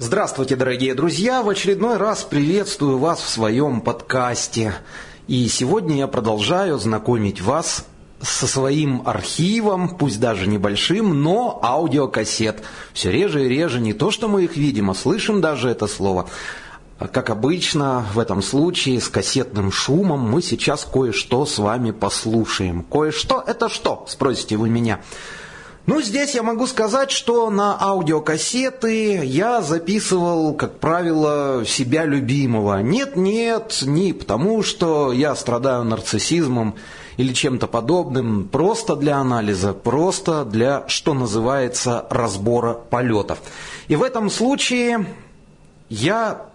Здравствуйте, дорогие друзья! В очередной раз приветствую вас в своем подкасте. И сегодня я продолжаю знакомить вас со своим архивом, пусть даже небольшим, но аудиокассет. Все реже и реже не то, что мы их видим, а слышим даже это слово. Как обычно, в этом случае с кассетным шумом мы сейчас кое-что с вами послушаем. Кое-что это что, спросите вы меня. Ну, здесь я могу сказать, что на аудиокассеты я записывал, как правило, себя любимого. Нет-нет, не потому, что я страдаю нарциссизмом или чем-то подобным, просто для анализа, просто для, что называется, разбора полетов. И в этом случае я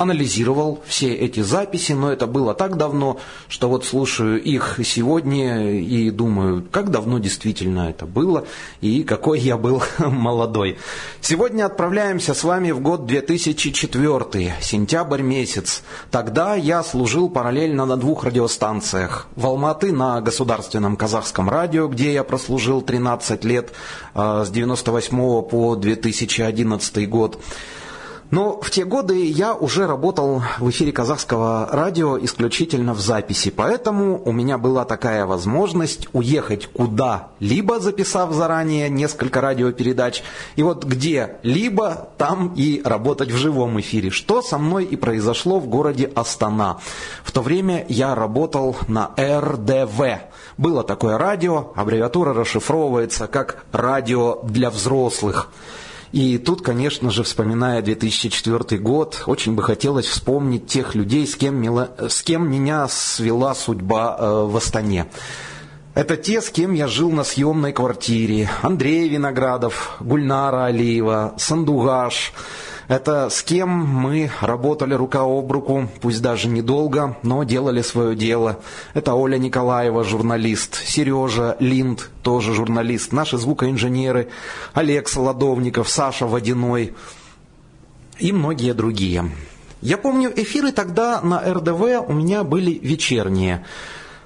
анализировал все эти записи, но это было так давно, что вот слушаю их сегодня и думаю, как давно действительно это было и какой я был молодой. Сегодня отправляемся с вами в год 2004, сентябрь месяц. Тогда я служил параллельно на двух радиостанциях. В Алматы на государственном казахском радио, где я прослужил 13 лет э, с 98 по 2011 год. Но в те годы я уже работал в эфире казахского радио исключительно в записи, поэтому у меня была такая возможность уехать куда-либо, записав заранее несколько радиопередач, и вот где-либо там и работать в живом эфире, что со мной и произошло в городе Астана. В то время я работал на РДВ. Было такое радио, аббревиатура расшифровывается как «радио для взрослых». И тут, конечно же, вспоминая 2004 год, очень бы хотелось вспомнить тех людей, с кем, мила, с кем меня свела судьба э, в Астане. Это те, с кем я жил на съемной квартире. Андрей Виноградов, Гульнара Алиева, Сандугаш – это с кем мы работали рука об руку, пусть даже недолго, но делали свое дело. Это Оля Николаева, журналист, Сережа Линд, тоже журналист, наши звукоинженеры, Олег Солодовников, Саша Водяной и многие другие. Я помню, эфиры тогда на РДВ у меня были вечерние,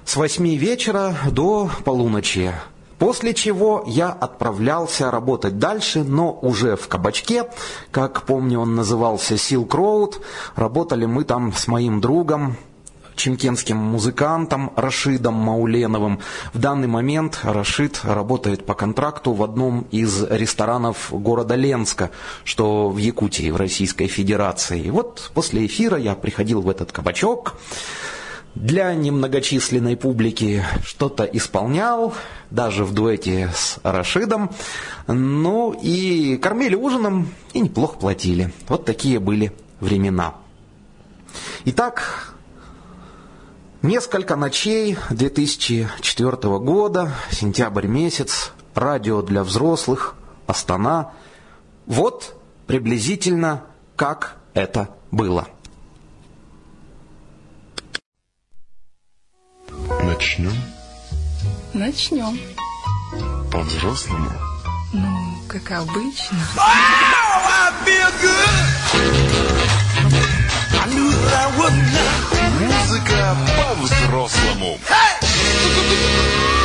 с восьми вечера до полуночи. После чего я отправлялся работать дальше, но уже в кабачке, как помню, он назывался Silk Road. Работали мы там с моим другом, чемкенским музыкантом Рашидом Мауленовым. В данный момент Рашид работает по контракту в одном из ресторанов города Ленска, что в Якутии, в Российской Федерации. И вот после эфира я приходил в этот кабачок, для немногочисленной публики что-то исполнял, даже в дуэте с Рашидом. Ну и кормили ужином и неплохо платили. Вот такие были времена. Итак, несколько ночей 2004 года, сентябрь месяц, радио для взрослых, Астана. Вот приблизительно как это было. Начнем? Начнем. По-взрослому? Ну, как обычно. Музыка по-взрослому. Hey!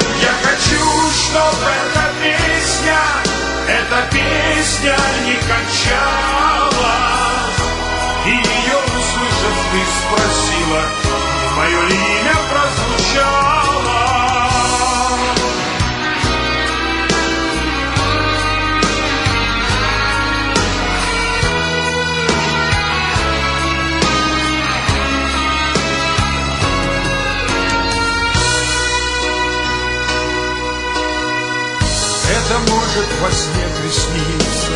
Чтобы эта песня Эта песня не кончалась И ее ты спросила, мое имя прозвучало. Это может во сне присниться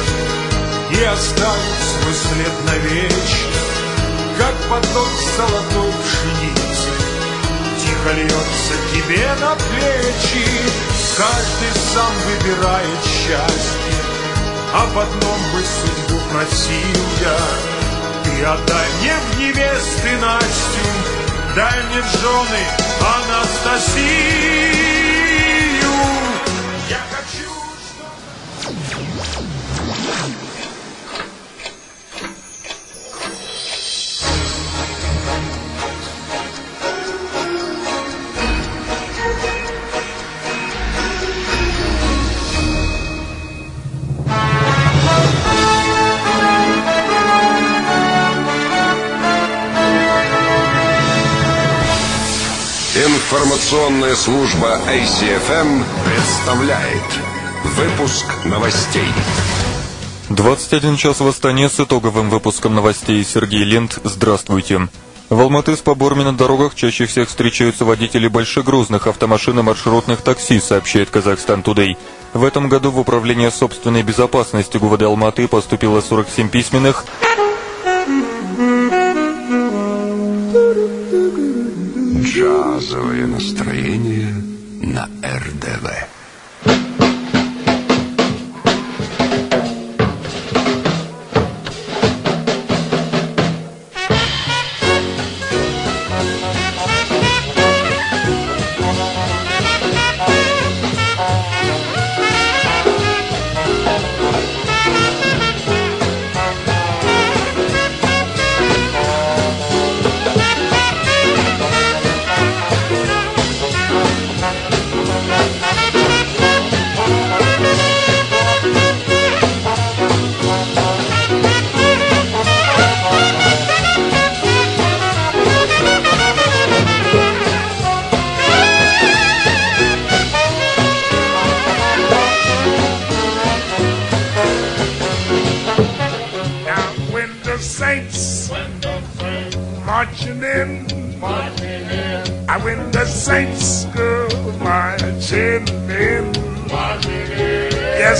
И оставить свой след навечно Как поток золотой пшеницы Тихо льется тебе на плечи. Каждый сам выбирает счастье в одном бы судьбу просил я. Ты отдай мне в невесты Настю Дай мне в жены Анастасию Информационная служба ACFM представляет Выпуск новостей 21 час в Астане с итоговым выпуском новостей Сергей Лент. Здравствуйте. В Алматы с поборами на дорогах чаще всех встречаются водители большегрузных автомашин и маршрутных такси, сообщает Казахстан Тудей. В этом году в Управление собственной безопасности ГУВД Алматы поступило 47 письменных, Джазовое настроение на РДВ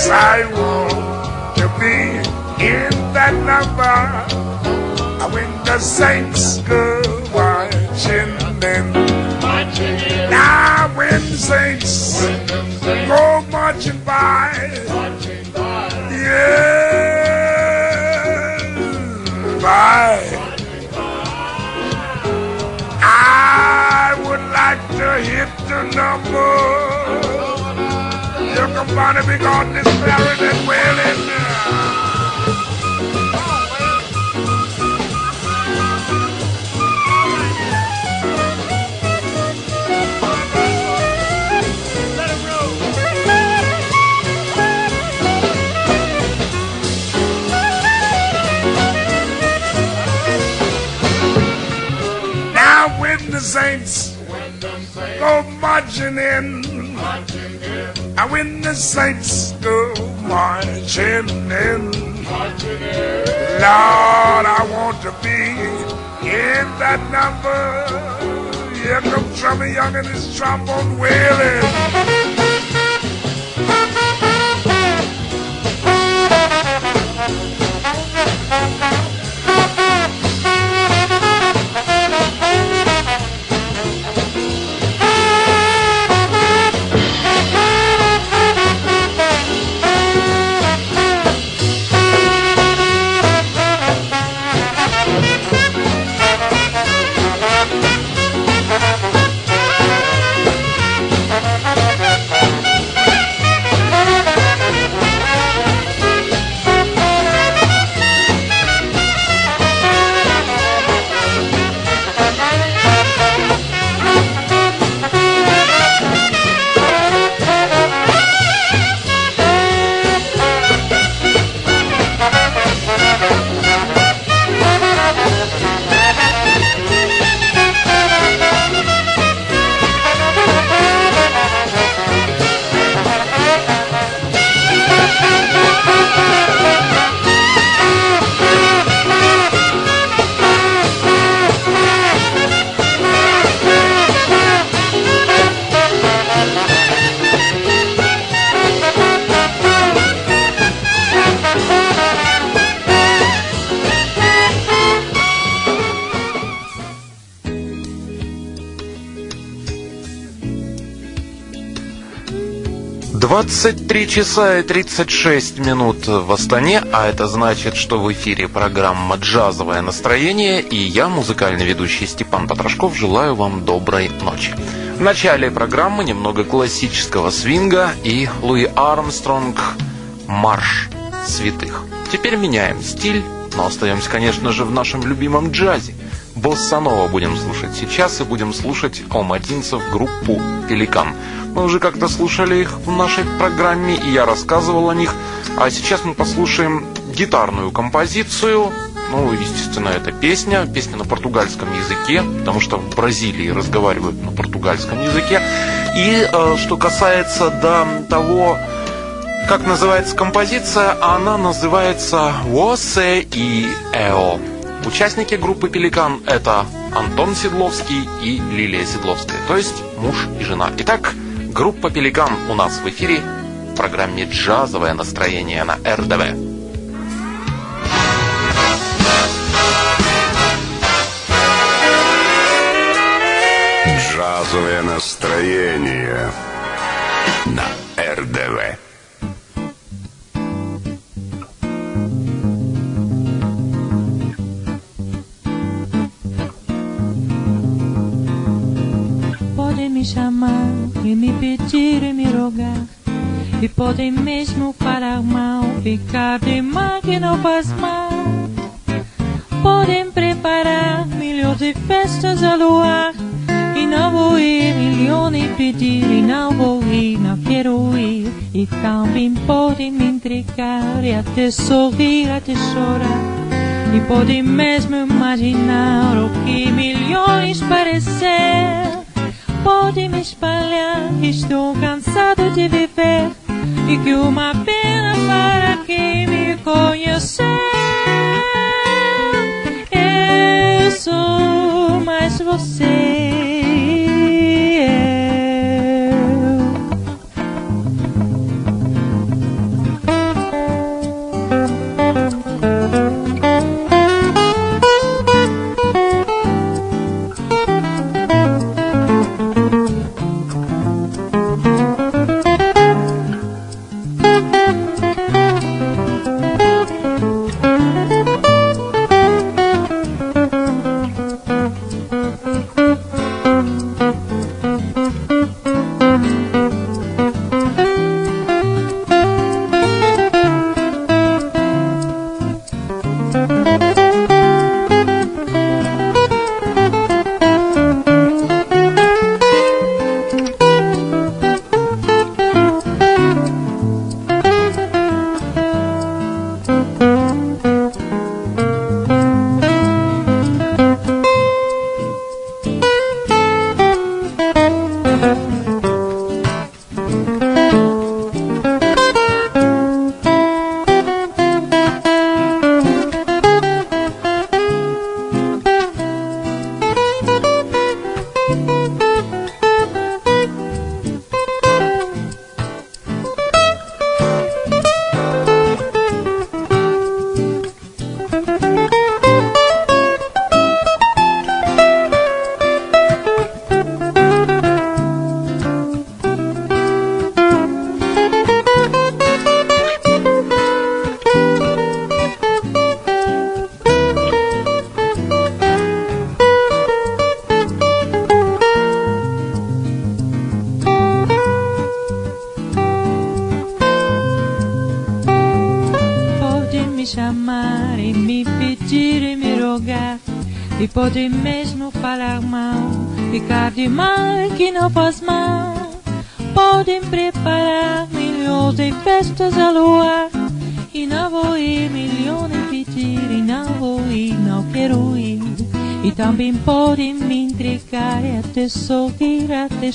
I want to be in that number. I when the saints Barney be gone, this clarinet wailing. Now when the saints go marching in, I win the saints go marching in, Lord, I want to be in that number. Here comes Trummy Young and his trombone wailing. 23 часа и 36 минут в Астане, а это значит, что в эфире программа «Джазовое настроение» и я, музыкальный ведущий Степан Потрошков, желаю вам доброй ночи. В начале программы немного классического свинга и Луи Армстронг «Марш святых». Теперь меняем стиль, но остаемся, конечно же, в нашем любимом джазе. Боссанова будем слушать сейчас и будем слушать алматинцев группу «Пеликан». Мы уже как-то слушали их в нашей программе, и я рассказывал о них. А сейчас мы послушаем гитарную композицию. Ну, естественно, это песня, песня на португальском языке, потому что в Бразилии разговаривают на португальском языке. И э, что касается до того, как называется композиция, она называется «Восе и Эо». Участники группы «Пеликан» — это Антон Седловский и Лилия Седловская, то есть муж и жена. Итак, Группа «Пеликан» у нас в эфире в программе «Джазовое настроение» на РДВ. Джазовое настроение на РДВ. me chamar e me pedir e me rogar. E podem mesmo falar mal, ficar de mal que não faz mal. Podem preparar milhões de festas a luar. E não vou ir, milhões pedir, e não vou ir, não quero ir. E também podem me intrigar, e até sorrir, até chorar. E podem mesmo imaginar o que milhões parecer pode me espalhar. Estou cansado de viver e que uma pena para quem me conhecer. Eu sou mais você.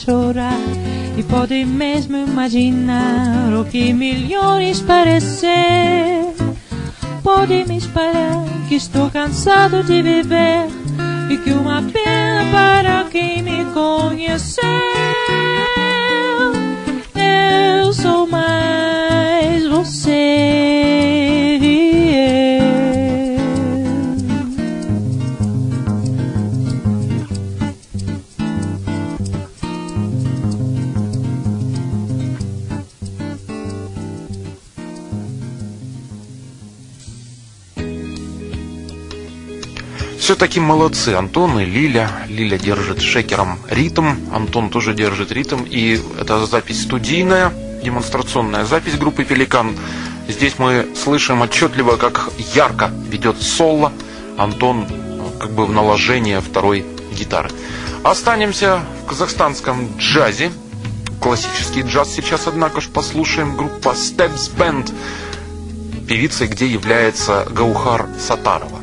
Chorar e pode mesmo imaginar o que milhões parecer. Pode me espalhar que estou cansado de viver e que uma pena все-таки молодцы. Антон и Лиля. Лиля держит шекером ритм, Антон тоже держит ритм. И это запись студийная, демонстрационная запись группы «Пеликан». Здесь мы слышим отчетливо, как ярко ведет соло Антон как бы в наложение второй гитары. Останемся в казахстанском джазе. Классический джаз сейчас, однако же, послушаем. Группа Steps Band, певицей, где является Гаухар Сатарова.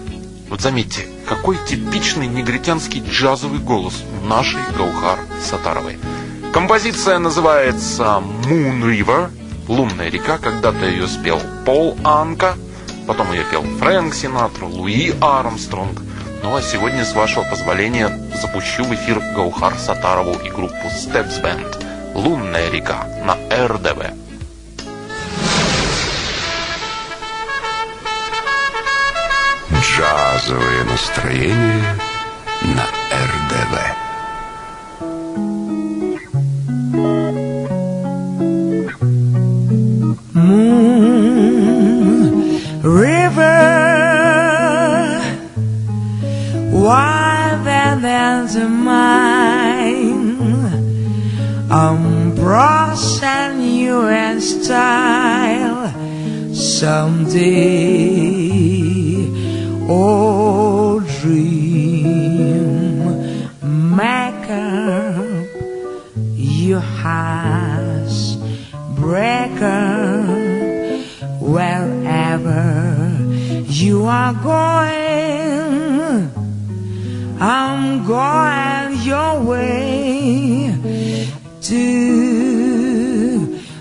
Вот заметьте, какой типичный негритянский джазовый голос нашей Гаухар Сатаровой. Композиция называется Moon River, Лунная река, когда-то ее спел Пол Анка, потом ее пел Фрэнк Синатра, Луи Армстронг. Ну а сегодня, с вашего позволения, запущу в эфир Гаухар Сатарову и группу Steps Band «Лунная река» на РДВ. Джазовое настроение на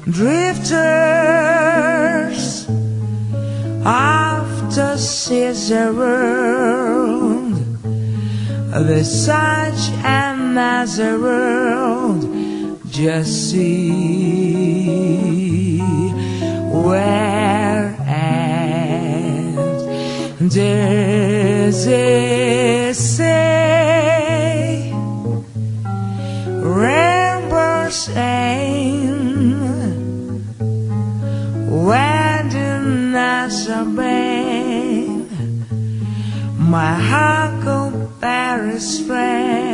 drifters after seas around the such and as a world just see where and this is My heart compares friend.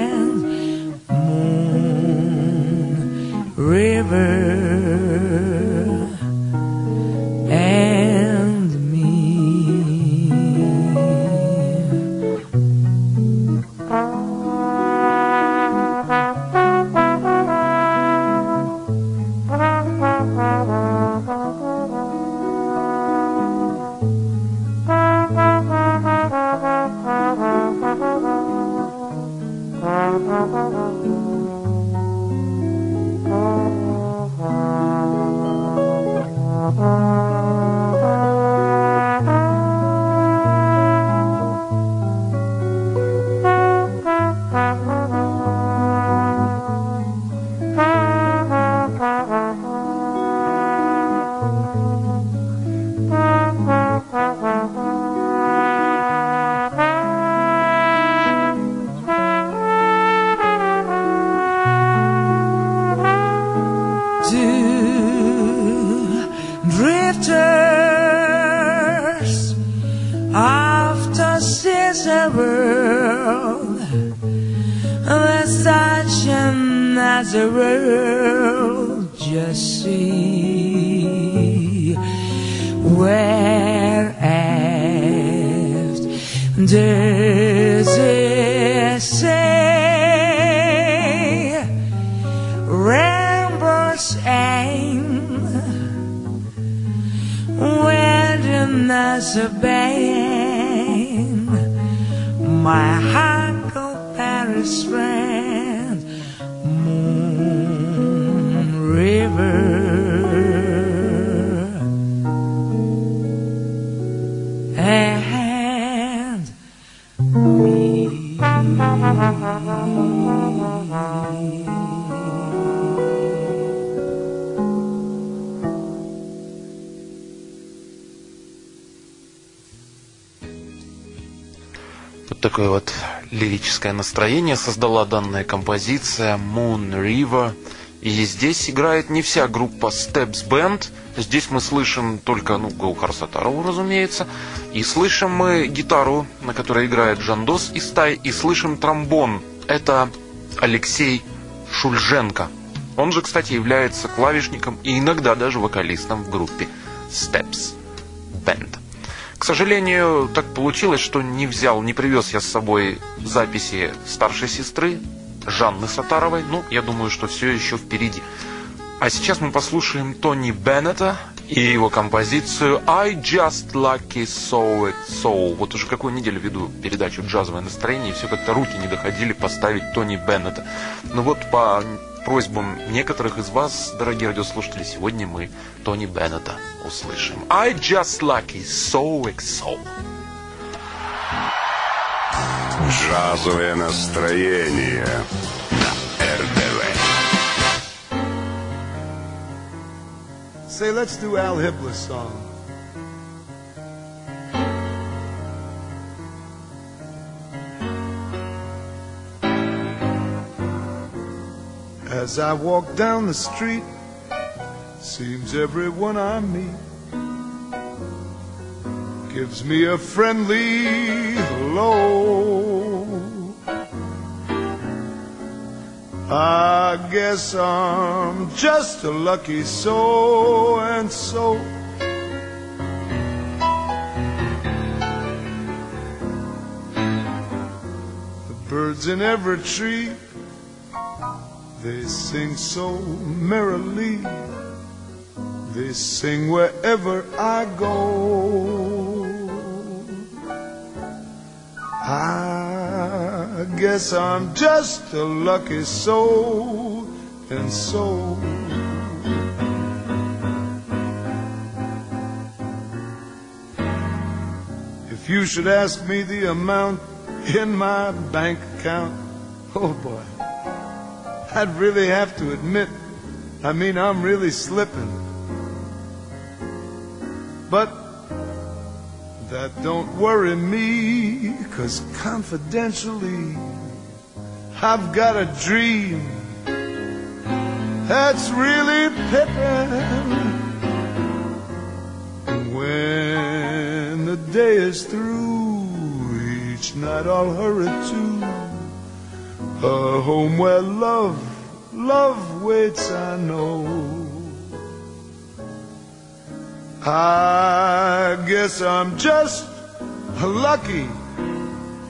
Лирическое настроение создала данная композиция Moon River. И здесь играет не вся группа Steps Band. Здесь мы слышим только, ну, Гаухар Сатарову, разумеется. И слышим мы гитару, на которой играет Жандос и Стай. И слышим тромбон. Это Алексей Шульженко. Он же, кстати, является клавишником и иногда даже вокалистом в группе Steps. К сожалению, так получилось, что не взял, не привез я с собой записи старшей сестры Жанны Сатаровой. Ну, я думаю, что все еще впереди. А сейчас мы послушаем Тони Беннета и его композицию I Just Lucky So It So. Вот уже какую неделю веду передачу «Джазовое настроение», и все как-то руки не доходили поставить Тони Беннета. Ну вот по просьбам некоторых из вас, дорогие радиослушатели, сегодня мы Тони Беннета услышим. I Just Lucky So So. Джазовое настроение на РДВ. Say, let's do Al Hippler's song. As I walk down the street, seems everyone I meet gives me a friendly hello. I guess I'm just a lucky so and so. The birds in every tree, they sing so merrily. They sing wherever I go. I guess I'm just a lucky soul, and so. If you should ask me the amount in my bank account, oh boy, I'd really have to admit, I mean, I'm really slipping. But that don't worry me, cause confidentially, I've got a dream that's really pippin'. When the day is through, each night I'll hurry to a home where love, love waits, I know. I guess I'm just lucky,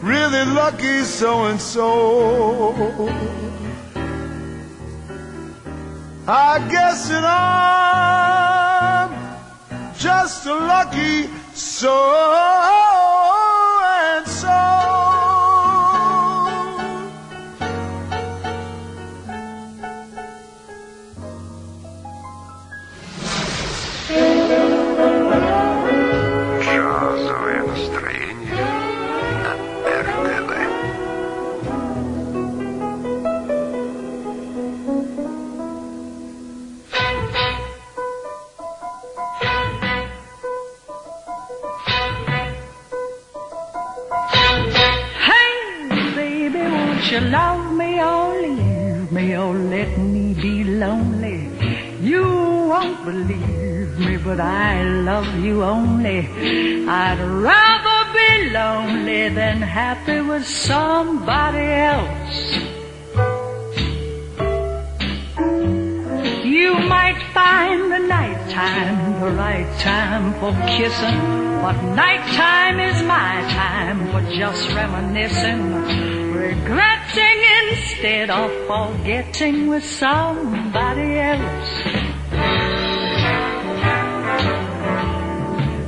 really lucky so and so. I guess that I'm just lucky so you love me or leave me or let me be lonely? You won't believe me, but I love you only. I'd rather be lonely than happy with somebody else. You might find the nighttime the right time for kissing, but nighttime is my time for just reminiscing, regretting instead of forgetting with somebody else.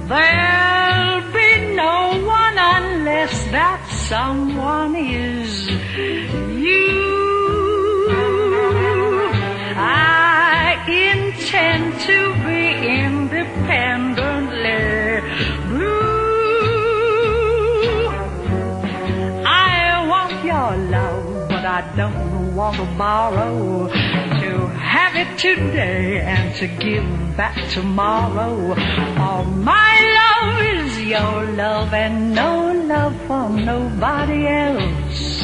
There'll be no one unless that someone is you. I intend to be independently I don't want tomorrow. To have it today and to give back tomorrow. All my love is your love and no love for nobody else.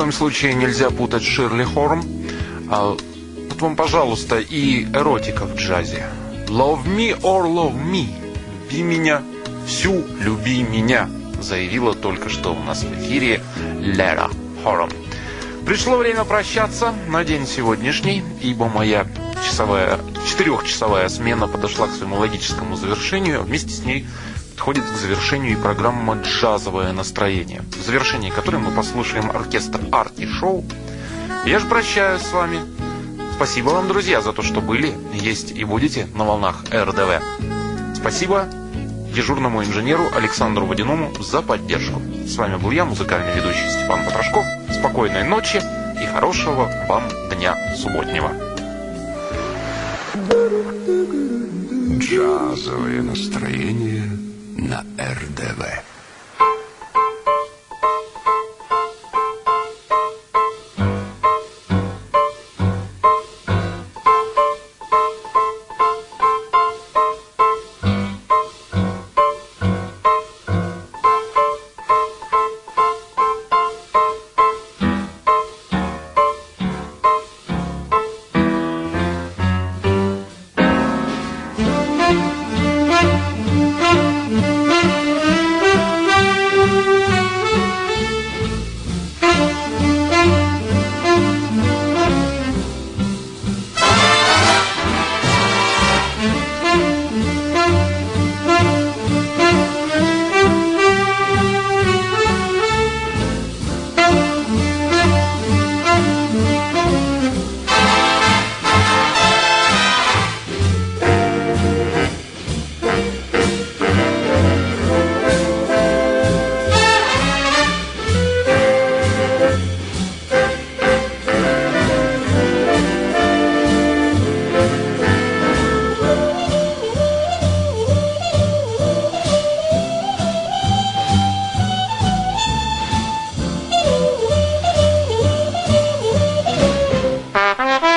Коем случае нельзя путать Ширли Хорм. А, вот вам, пожалуйста, и эротика в джазе. Love me or love me. Люби меня, всю люби меня, заявила только что у нас в эфире Лера Хорм. Пришло время прощаться на день сегодняшний, ибо моя часовая, четырехчасовая смена подошла к своему логическому завершению. Вместе с ней подходит к завершению и программа «Джазовое настроение», в завершении которой мы послушаем оркестр «Арти Шоу». Я же прощаюсь с вами. Спасибо вам, друзья, за то, что были, есть и будете на волнах РДВ. Спасибо дежурному инженеру Александру Водяному за поддержку. С вами был я, музыкальный ведущий Степан Потрошков. Спокойной ночи и хорошего вам дня субботнего. Джазовое настроение на РДВ. Bye.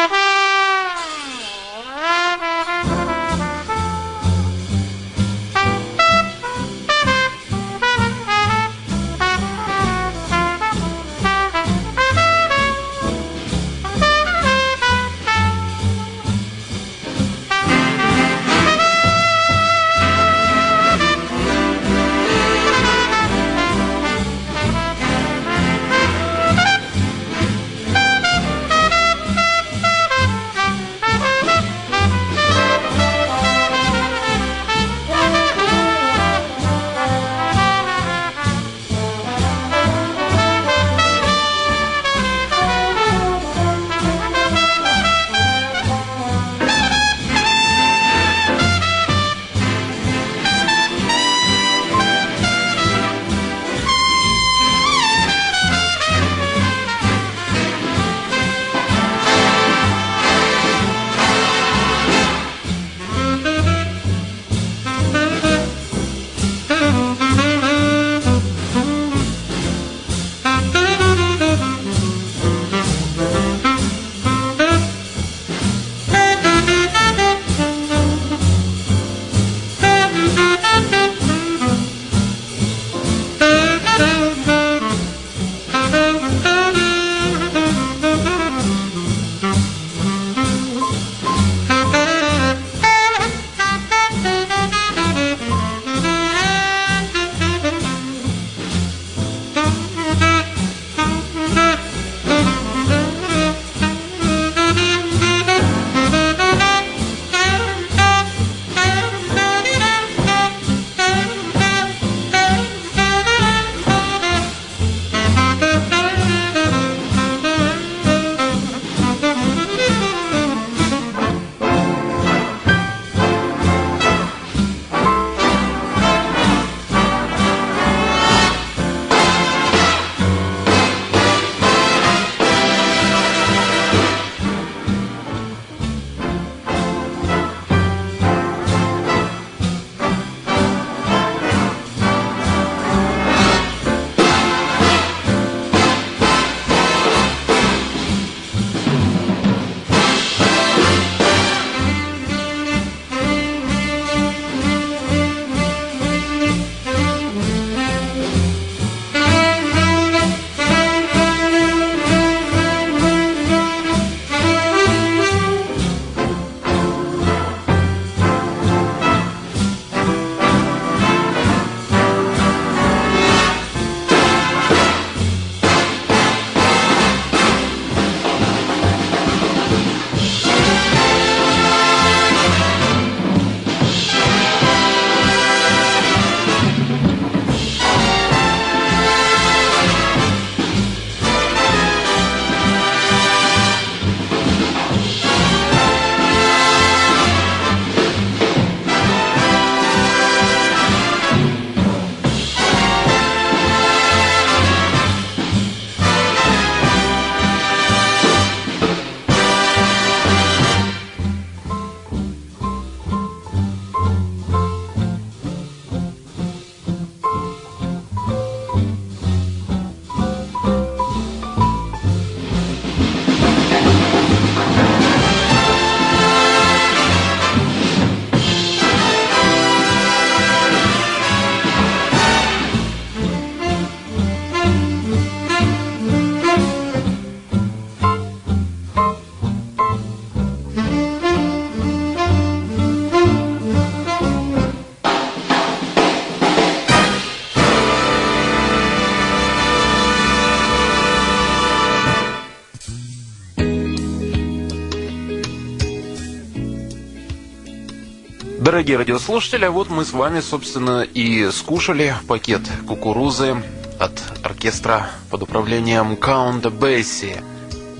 Дорогие радиослушатели, вот мы с вами, собственно, и скушали пакет кукурузы от оркестра под управлением Каунта Бесси.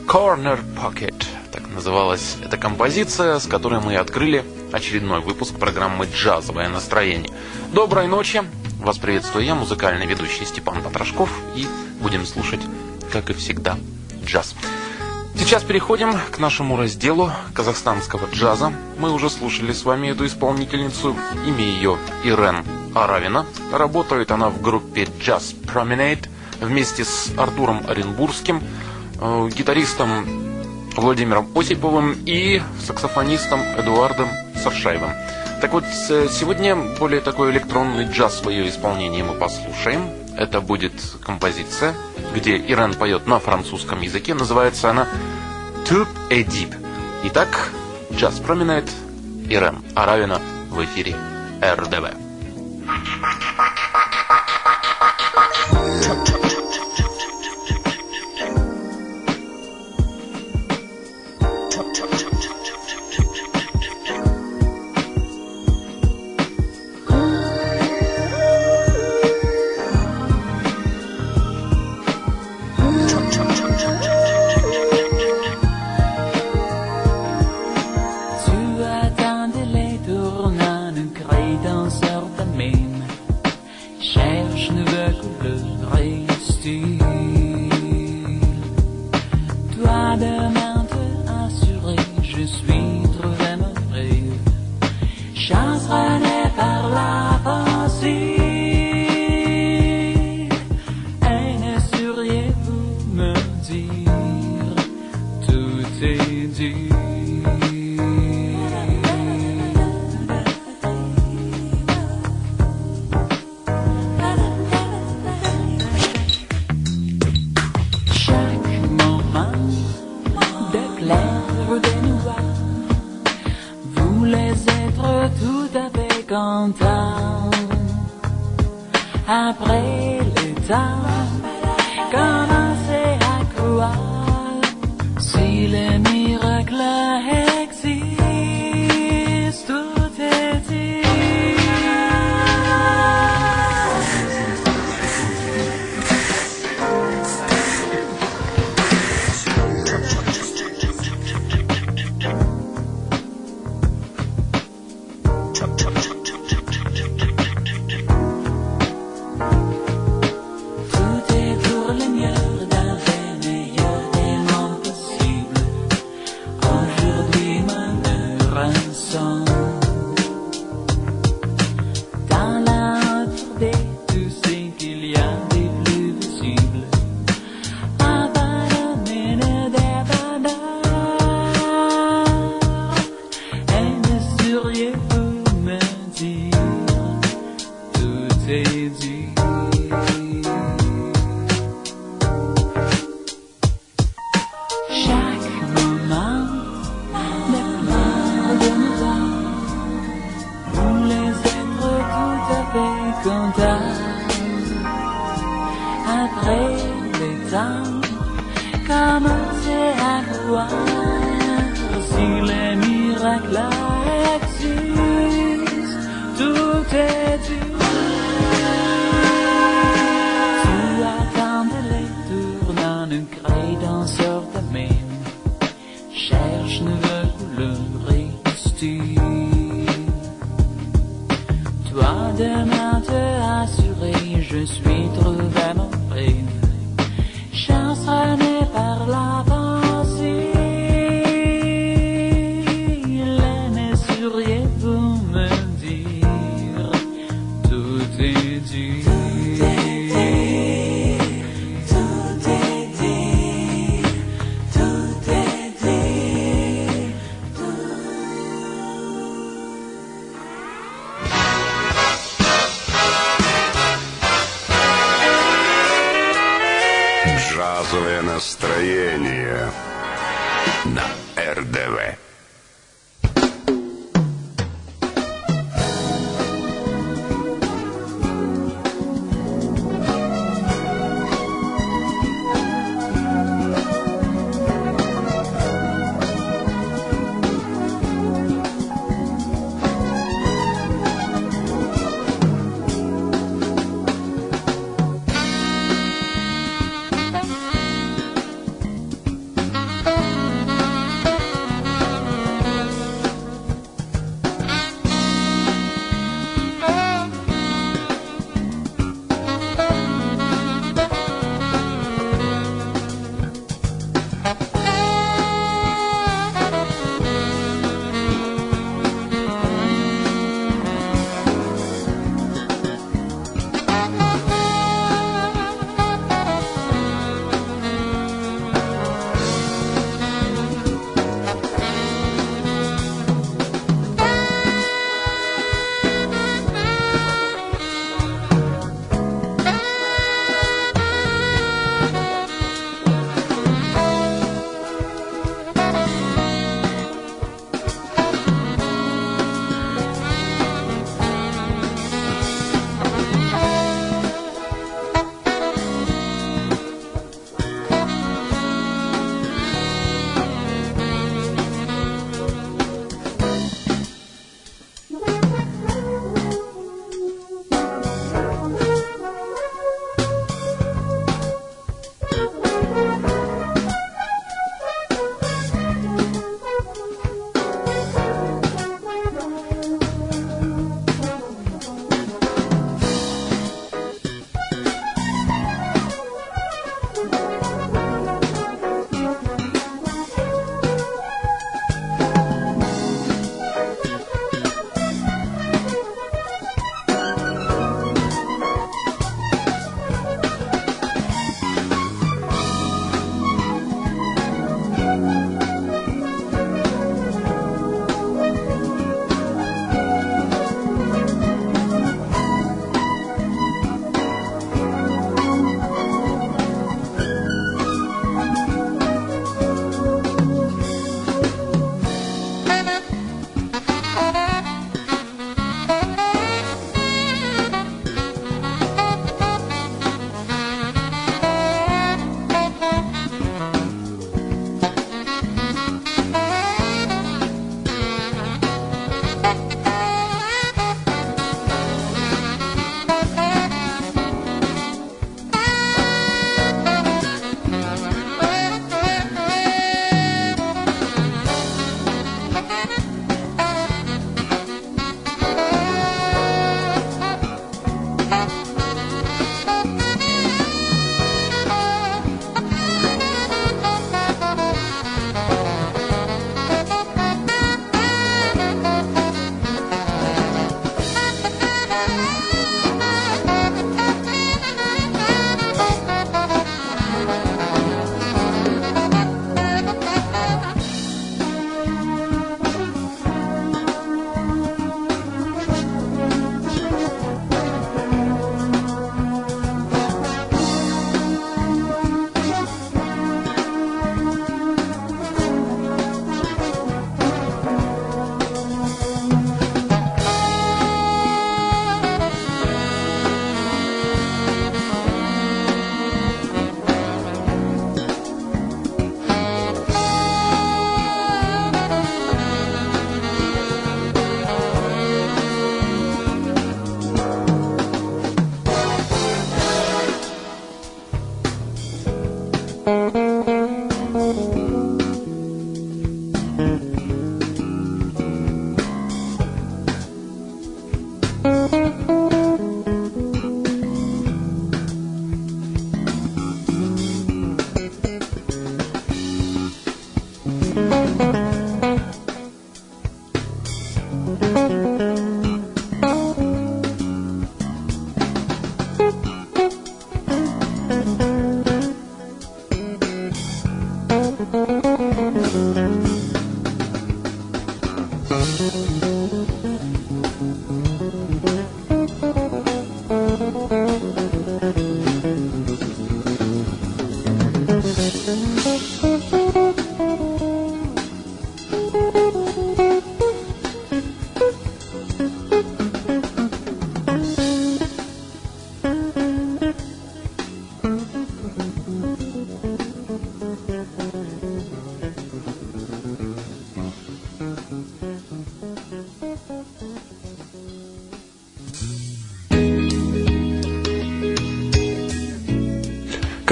Corner Pocket, так называлась эта композиция, с которой мы открыли очередной выпуск программы «Джазовое настроение». Доброй ночи! Вас приветствую я, музыкальный ведущий Степан Потрошков, и будем слушать, как и всегда, джаз. Сейчас переходим к нашему разделу казахстанского джаза. Мы уже слушали с вами эту исполнительницу. Имя ее Ирен Аравина. Работает она в группе Jazz Promenade вместе с Артуром Оренбургским, э, гитаристом Владимиром Осиповым и саксофонистом Эдуардом Саршаевым. Так вот, сегодня более такой электронный джаз в ее исполнении мы послушаем. Это будет композиция, где Ирен поет на французском языке. Называется она «Tube Deep». Итак, джаз променяет Ирен Аравина в эфире РДВ.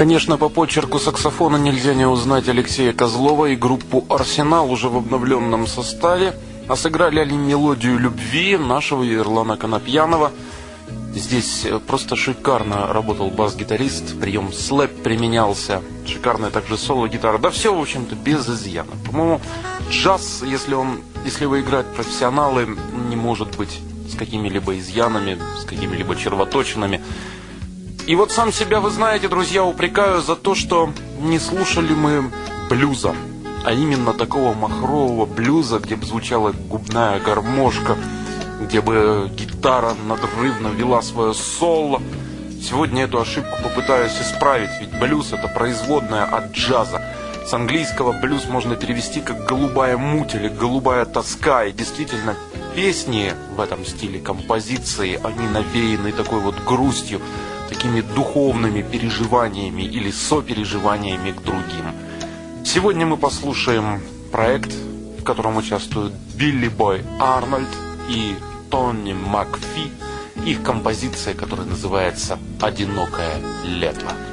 Конечно, по почерку саксофона нельзя не узнать Алексея Козлова и группу «Арсенал» уже в обновленном составе. А сыграли они мелодию любви нашего Ерлана Конопьянова. Здесь э, просто шикарно работал бас-гитарист, прием слэп применялся, шикарная также соло-гитара. Да все, в общем-то, без изъяна. По-моему, джаз, если он, если его играют профессионалы, не может быть с какими-либо изъянами, с какими-либо червоточинами. И вот сам себя, вы знаете, друзья, упрекаю за то, что не слушали мы блюза. А именно такого махрового блюза, где бы звучала губная гармошка, где бы гитара надрывно вела свое соло. Сегодня эту ошибку попытаюсь исправить, ведь блюз это производная от джаза. С английского блюз можно перевести как «голубая муть» или «голубая тоска». И действительно, песни в этом стиле композиции, они навеяны такой вот грустью, такими духовными переживаниями или сопереживаниями к другим. Сегодня мы послушаем проект, в котором участвуют Билли Бой Арнольд и Тони Макфи. Их композиция, которая называется «Одинокое лето».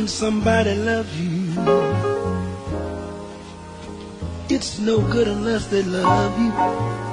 When somebody loves you, it's no good unless they love you.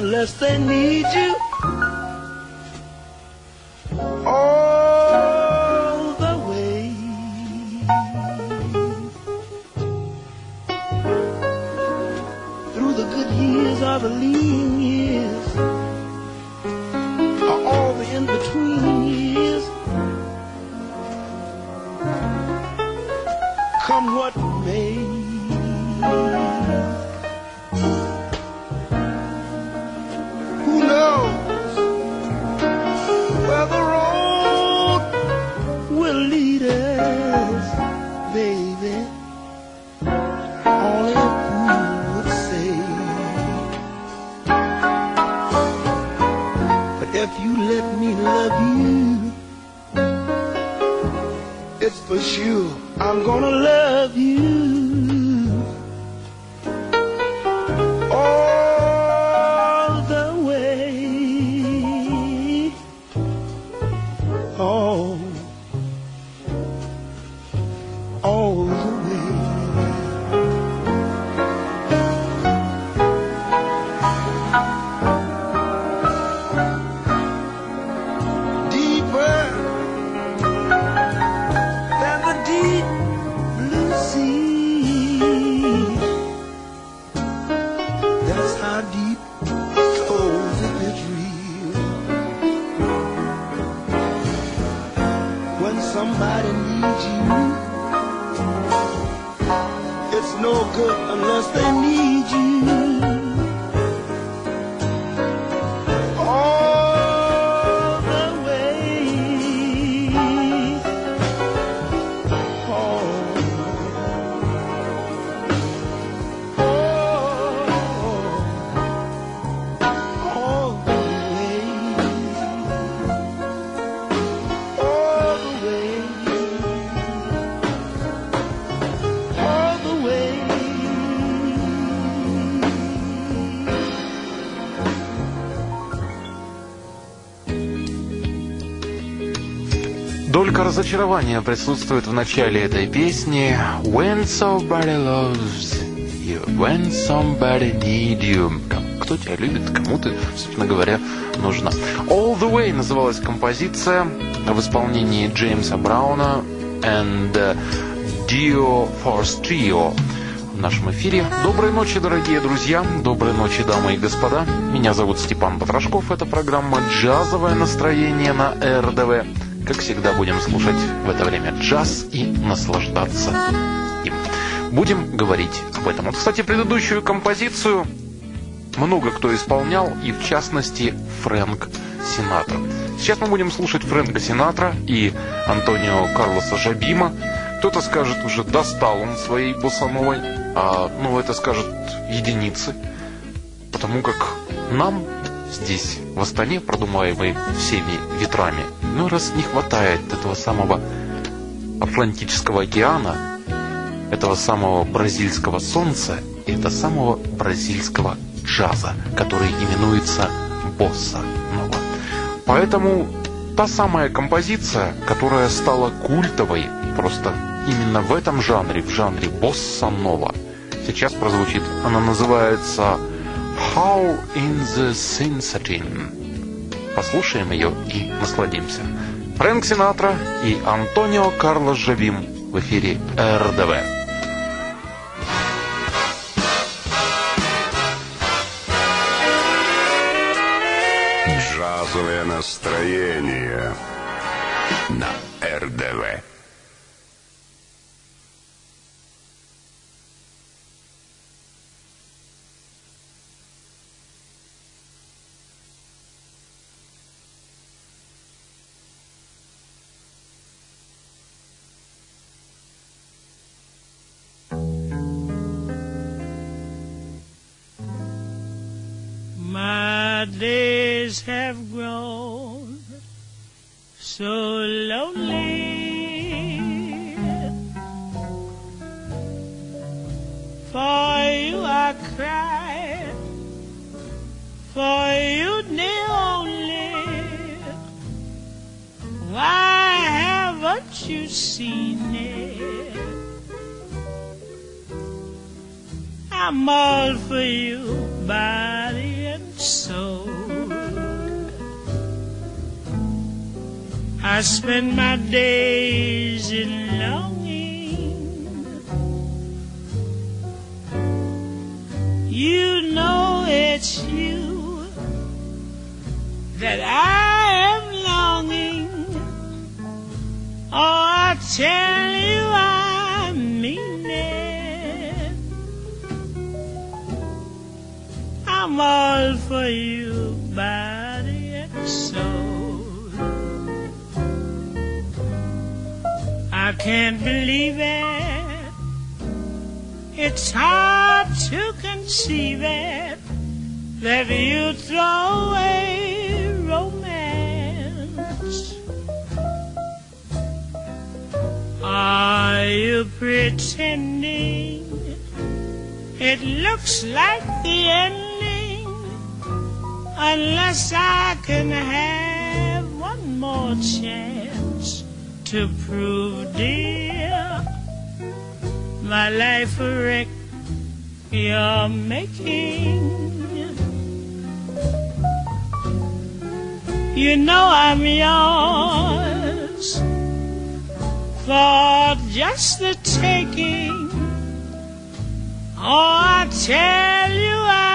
Unless they need you. Долька разочарования присутствует в начале этой песни When somebody loves you, when somebody need you. Кто тебя любит, кому ты, собственно говоря, нужна. All the Way называлась композиция в исполнении Джеймса Брауна and э, Dio Force Trio в нашем эфире. Доброй ночи, дорогие друзья, доброй ночи, дамы и господа. Меня зовут Степан Потрошков, это программа «Джазовое настроение» на РДВ. Как всегда, будем слушать в это время джаз и наслаждаться им. Будем говорить об этом. Вот, кстати, предыдущую композицию много кто исполнял, и в частности Фрэнк Синатра. Сейчас мы будем слушать Фрэнка Синатра и Антонио Карлоса Жабима. Кто-то скажет уже достал он своей босановой, а ну это скажут единицы. Потому как нам здесь, в Астане, продумаемой всеми ветрами. Но раз не хватает этого самого Атлантического океана, этого самого бразильского солнца и этого самого бразильского джаза, который именуется босса нова. Поэтому та самая композиция, которая стала культовой просто именно в этом жанре, в жанре босса нова, сейчас прозвучит. Она называется How in the Sinsatin. Послушаем ее и насладимся. Фрэнк Синатра и Антонио Карлос Жавим в эфире РДВ. Джазовое настроение на РДВ. So lonely. For you I cry, for you the only. Why haven't you seen it? I'm all for you, body and soul. I spend my days in longing. You know it's you that I am longing. Oh, I tell you I mean it. I'm all for you, body and soul. I can't believe it. It's hard to conceive it that you throw away romance. Are you pretending? It looks like the ending unless I can have one more chance to prove, dear, my life a wreck you're making. You know I'm yours for just the taking. Oh, I tell you I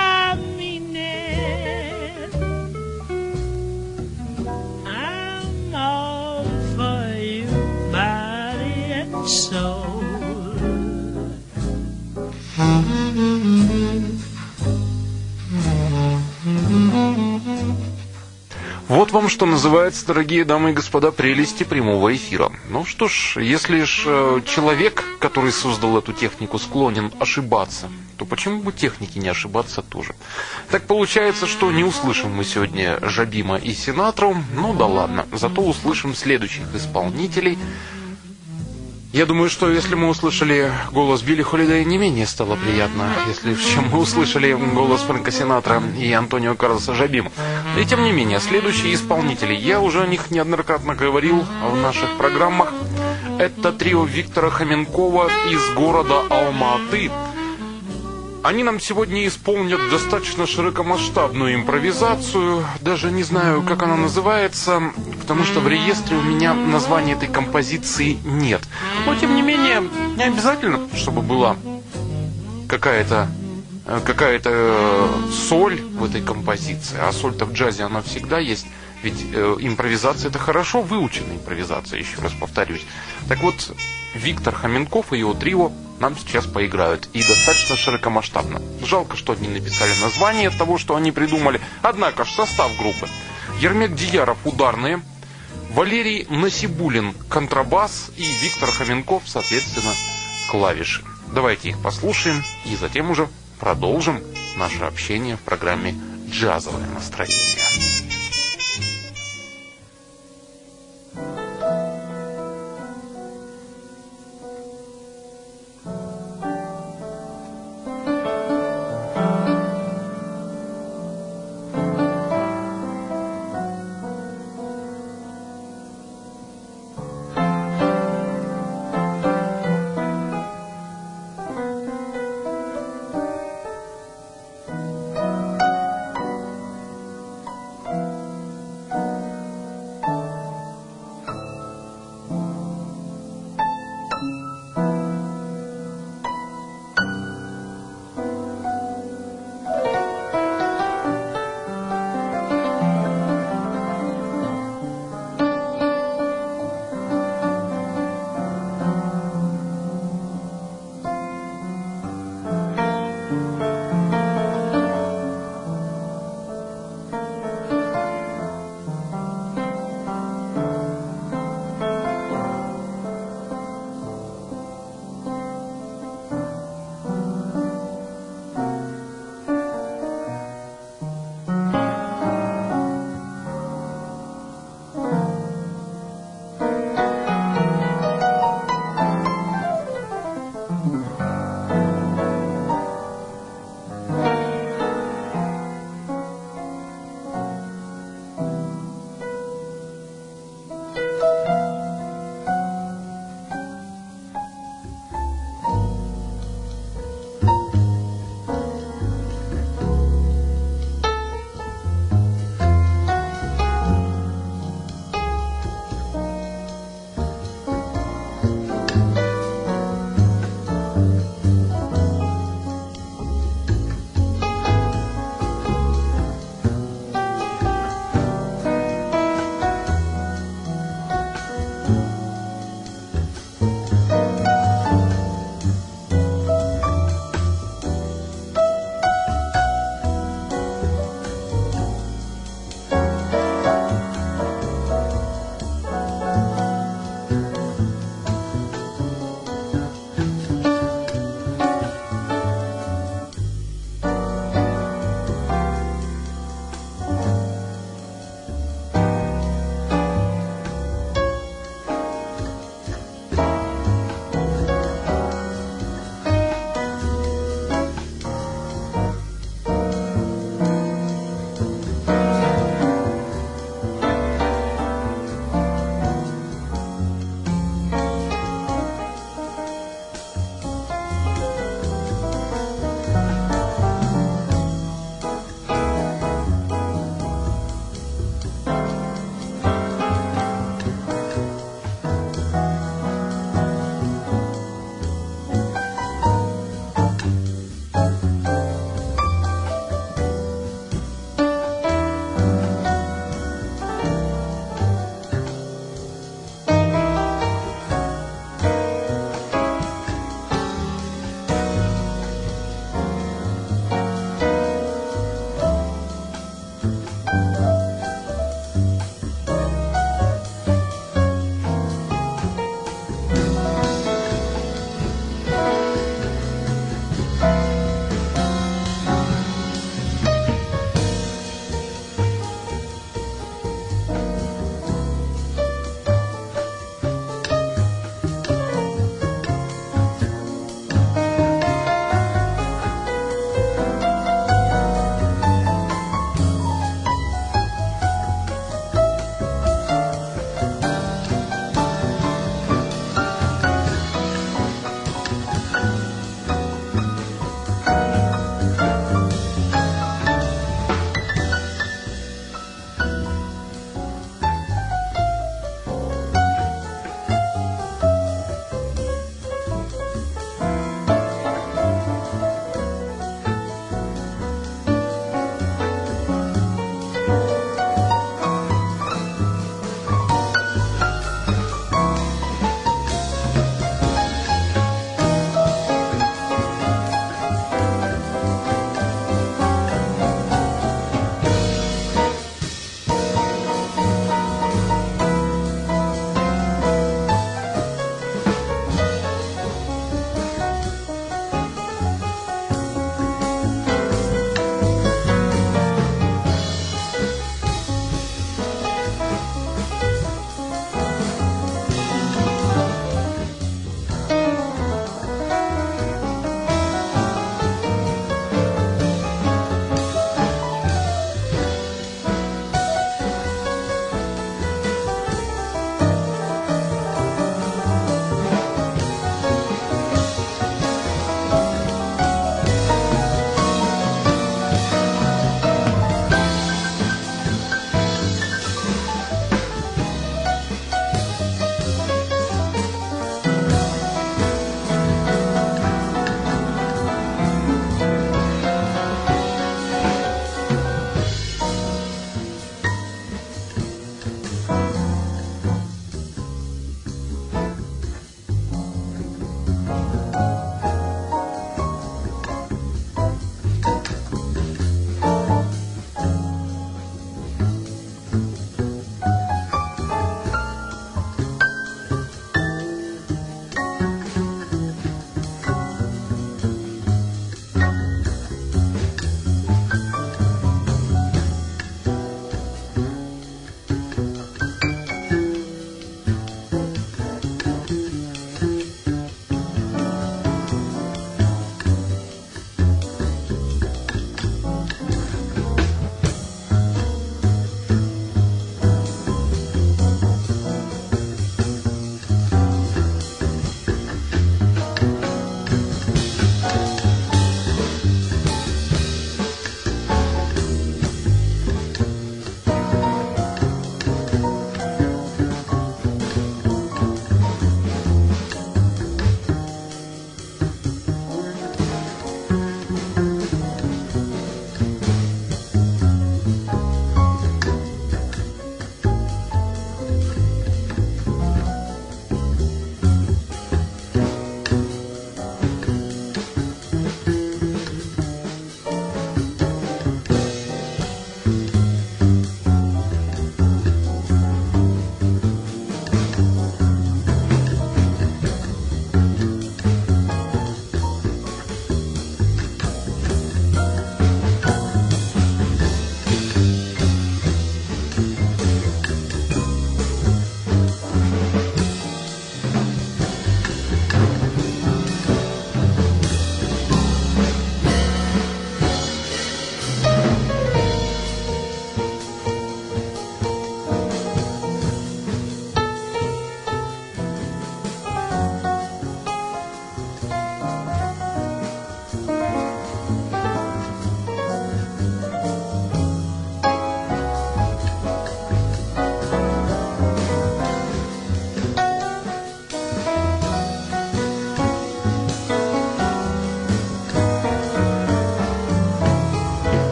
Вот вам что называется, дорогие дамы и господа, прелести прямого эфира. Ну что ж, если ж э, человек, который создал эту технику, склонен ошибаться, то почему бы технике не ошибаться тоже? Так получается, что не услышим мы сегодня Жабима и Синатру, ну да ладно, зато услышим следующих исполнителей. Я думаю, что если мы услышали голос Билли Холидея, не менее стало приятно, если чем мы услышали голос Фрэнка Синатра и Антонио Карлоса Жабима. И тем не менее, следующие исполнители, я уже о них неоднократно говорил в наших программах, это трио Виктора Хоменкова из города Алма-Аты. Они нам сегодня исполнят достаточно широкомасштабную импровизацию. Даже не знаю, как она называется, потому что в реестре у меня названия этой композиции нет. Но, тем не менее, не обязательно, чтобы была какая-то э, какая-то э, соль в этой композиции. А соль-то в джазе она всегда есть. Ведь э, импровизация это хорошо выученная импровизация, еще раз повторюсь. Так вот, Виктор Хоменков и его трио нам сейчас поиграют. И достаточно широкомасштабно. Жалко, что они написали название того, что они придумали. Однако ж состав группы. Ермек Дияров ударные, Валерий Насибулин контрабас и Виктор Хоменков, соответственно, клавиши. Давайте их послушаем и затем уже продолжим наше общение в программе джазовое настроение.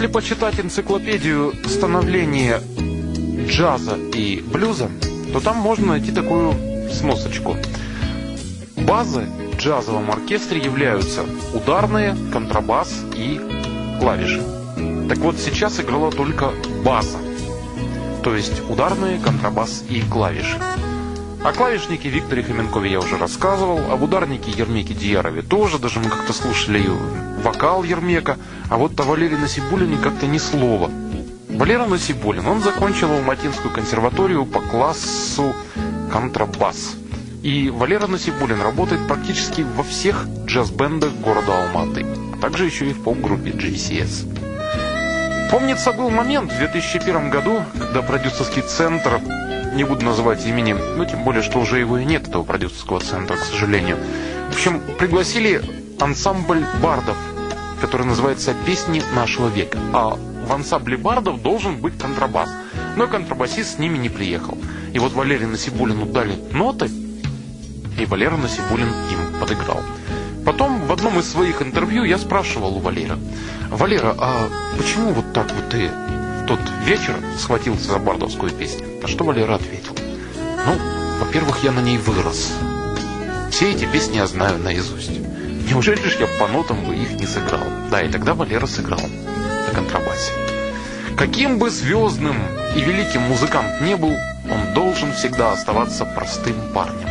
Если почитать энциклопедию становления джаза и блюза, то там можно найти такую сносочку. Базы в джазовом оркестре являются ударные, контрабас и клавиши. Так вот, сейчас играла только база. То есть ударные, контрабас и клавиши. О клавишнике Викторе Хоменкове я уже рассказывал, об ударнике Ермеке Диярове тоже, даже мы как-то слушали вокал Ермека, а вот о Валерии Насибулине как-то ни слова. Валера Насибулин, он закончил Алматинскую консерваторию по классу контрабас. И Валера Насибулин работает практически во всех джаз-бендах города Алматы, а также еще и в поп-группе JCS. Помнится, был момент в 2001 году, когда продюсерский центр не буду называть имени, ну тем более, что уже его и нет, этого продюсерского центра, к сожалению. В общем, пригласили ансамбль бардов, который называется «Песни нашего века». А в ансамбле бардов должен быть контрабас. Но контрабасист с ними не приехал. И вот Валерий Насибулину дали ноты, и Валера Насибулин им подыграл. Потом в одном из своих интервью я спрашивал у Валера, «Валера, а почему вот так вот ты тот вечер схватился за бардовскую песню. На что Валера ответил. Ну, во-первых, я на ней вырос. Все эти песни я знаю наизусть. Неужели же я по нотам бы их не сыграл? Да, и тогда Валера сыграл на контрабасе. Каким бы звездным и великим музыкант не был, он должен всегда оставаться простым парнем.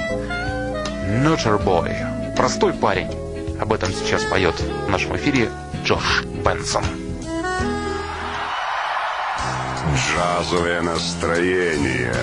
Nurture Boy. Простой парень. Об этом сейчас поет в нашем эфире Джош Бенсон. Джазовое настроение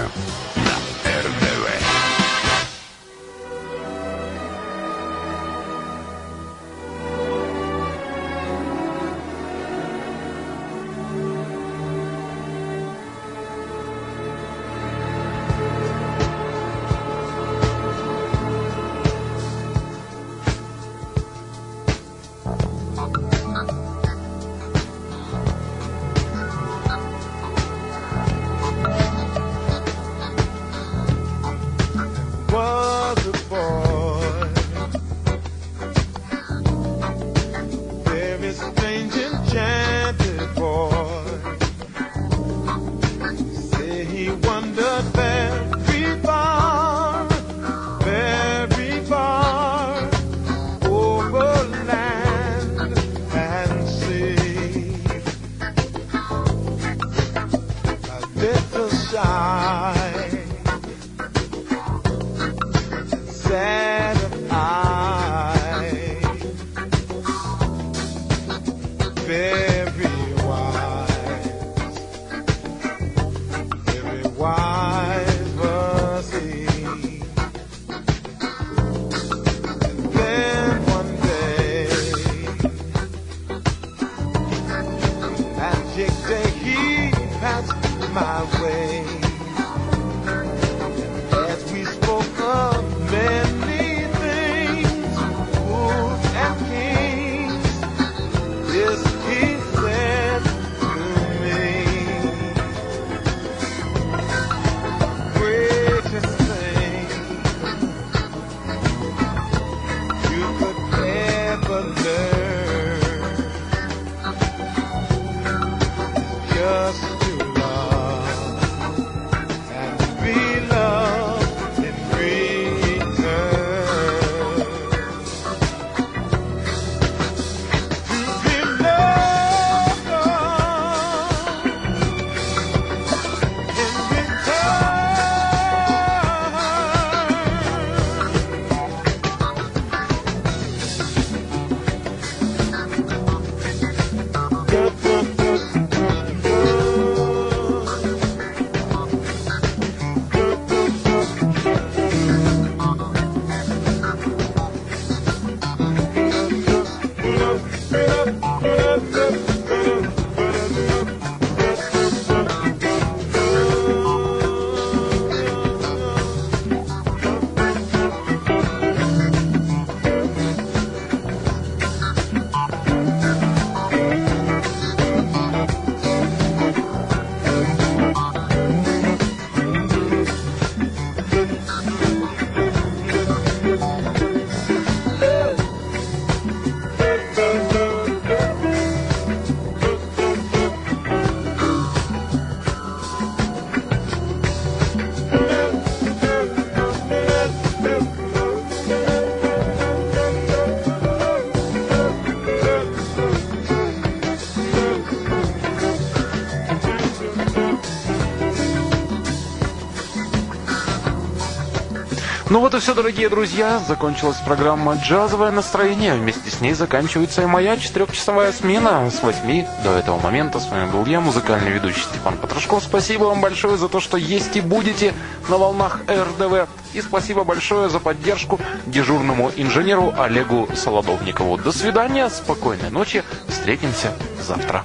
Ну вот и все, дорогие друзья. Закончилась программа «Джазовое настроение». Вместе с ней заканчивается и моя четырехчасовая смена с 8 до этого момента. С вами был я, музыкальный ведущий Степан Потрошков. Спасибо вам большое за то, что есть и будете на волнах РДВ. И спасибо большое за поддержку дежурному инженеру Олегу Солодовникову. До свидания, спокойной ночи. Встретимся завтра.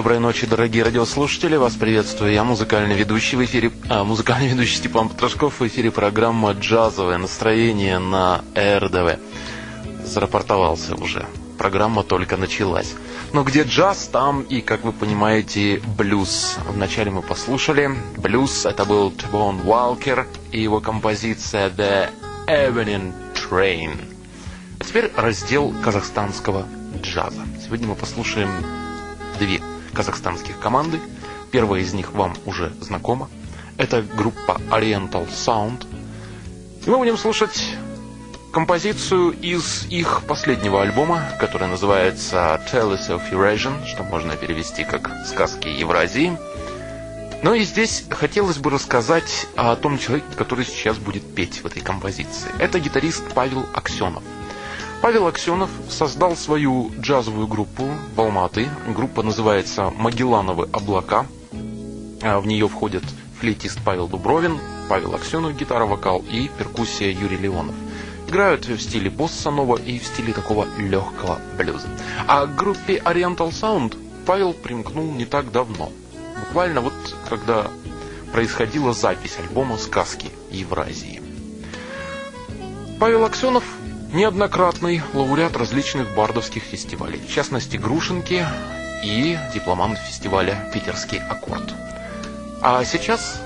Доброй ночи, дорогие радиослушатели. Вас приветствую я, музыкальный ведущий в эфире, а, музыкальный ведущий Степан Потрошков в эфире программа «Джазовое настроение» на РДВ. Зарапортовался уже. Программа только началась. Но где джаз, там и, как вы понимаете, блюз. Вначале мы послушали. Блюз это был Тбон Уалкер и его композиция The Evening Train. А теперь раздел казахстанского джаза. Сегодня мы послушаем две казахстанских команды. Первая из них вам уже знакома. Это группа Oriental Sound. И мы будем слушать композицию из их последнего альбома, который называется Tales of Eurasian, что можно перевести как «Сказки Евразии». Но и здесь хотелось бы рассказать о том человеке, который сейчас будет петь в этой композиции. Это гитарист Павел Аксенов. Павел Аксенов создал свою джазовую группу в Алматы. Группа называется «Магеллановы облака». А В нее входят флейтист Павел Дубровин, Павел Аксенов, гитара, вокал и перкуссия Юрий Леонов. Играют в стиле босса нова и в стиле такого легкого блюза. А к группе Oriental Sound Павел примкнул не так давно. Буквально вот когда происходила запись альбома «Сказки Евразии». Павел Аксенов неоднократный лауреат различных бардовских фестивалей, в частности «Грушинки» и дипломант фестиваля «Питерский аккорд». А сейчас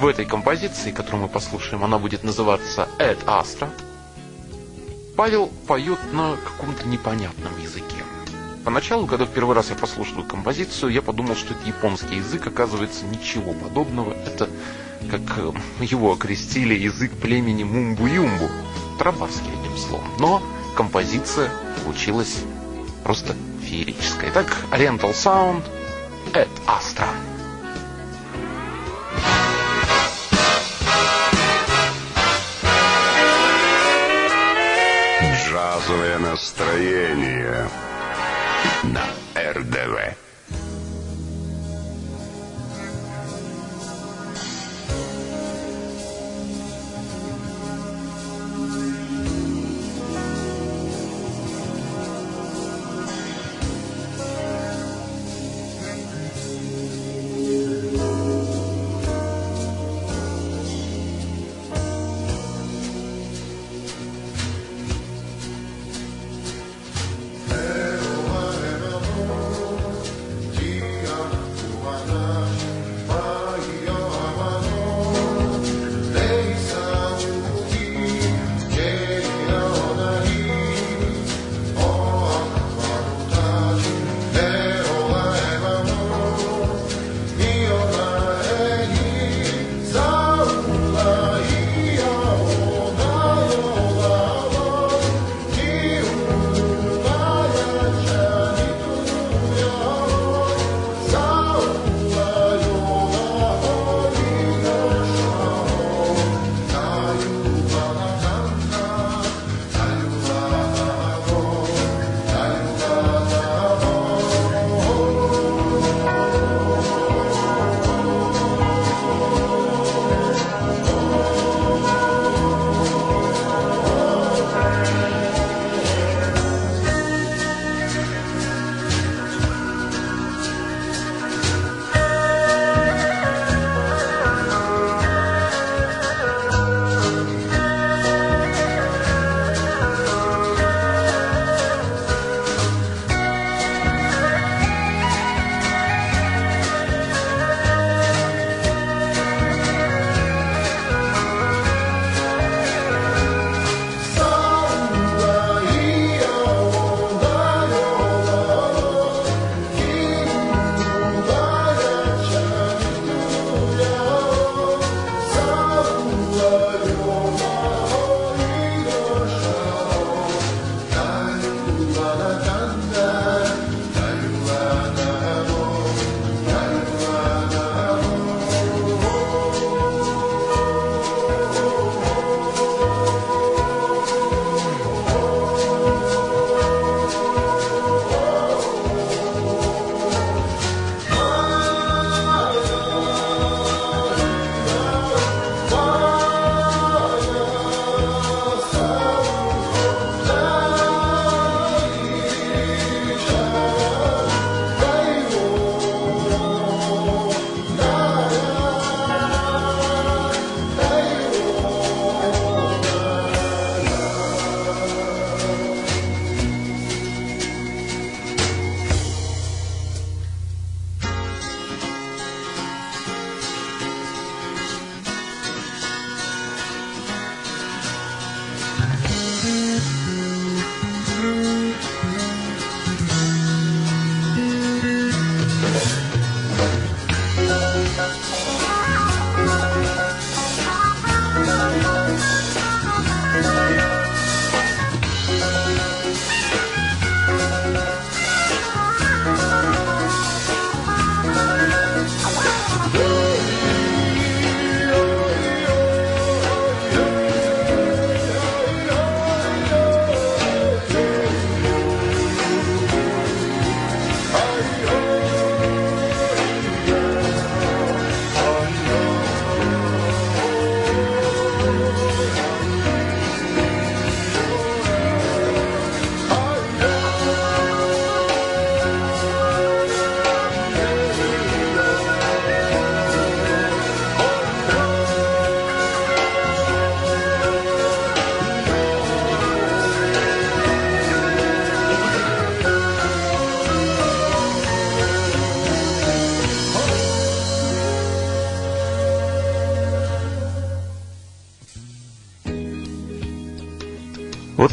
в этой композиции, которую мы послушаем, она будет называться «Эд Астра», Павел поет на каком-то непонятном языке. Поначалу, когда в первый раз я послушал композицию, я подумал, что это японский язык, оказывается, ничего подобного. Это, как э, его окрестили, язык племени Мумбу-Юмбу. Трабарский, одним словом. Но композиция получилась просто феерическая. Итак, Oriental Sound, Эд Астра. Джазовое настроение на РДВ.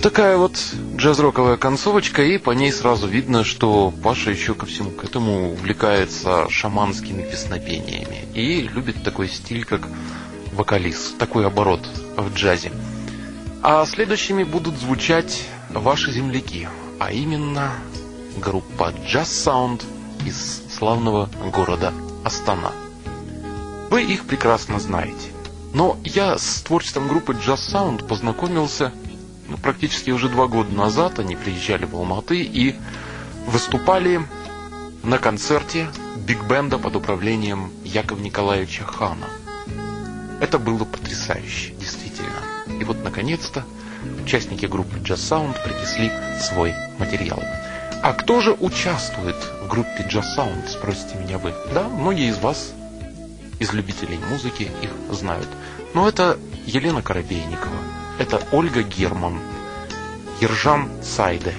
Такая вот джаз-роковая концовочка, и по ней сразу видно, что Паша еще ко всему к этому увлекается шаманскими песнопениями и любит такой стиль, как вокалист, такой оборот в джазе. А следующими будут звучать ваши земляки, а именно группа Jazz Sound из славного города Астана. Вы их прекрасно знаете. Но я с творчеством группы Jazz Sound познакомился практически уже два года назад. Они приезжали в Алматы и выступали на концерте биг-бенда под управлением Якова Николаевича Хана. Это было потрясающе, действительно. И вот, наконец-то, участники группы Jazz Sound принесли свой материал. А кто же участвует в группе Jazz Sound, спросите меня вы? Да, многие из вас, из любителей музыки, их знают. Но это Елена Коробейникова, это Ольга Герман, Ержан Сайде,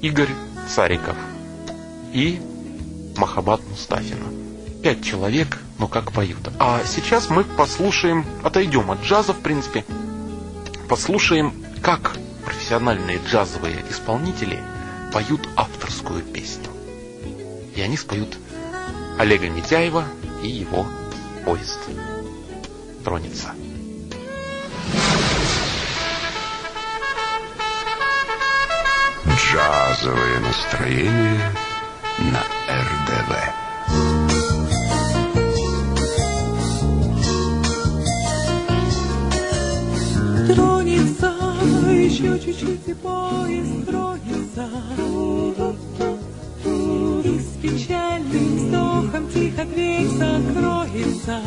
Игорь Цариков и Махабат Мустафина. Пять человек, но как поют. А сейчас мы послушаем, отойдем от джаза, в принципе, послушаем, как профессиональные джазовые исполнители – поют авторскую песню. И они споют Олега Митяева и его поезд тронется. Джазовое настроение на РДВ. Тронется еще чуть-чуть и поезд тронется. И с печальным вздохом тихо дверь закроется.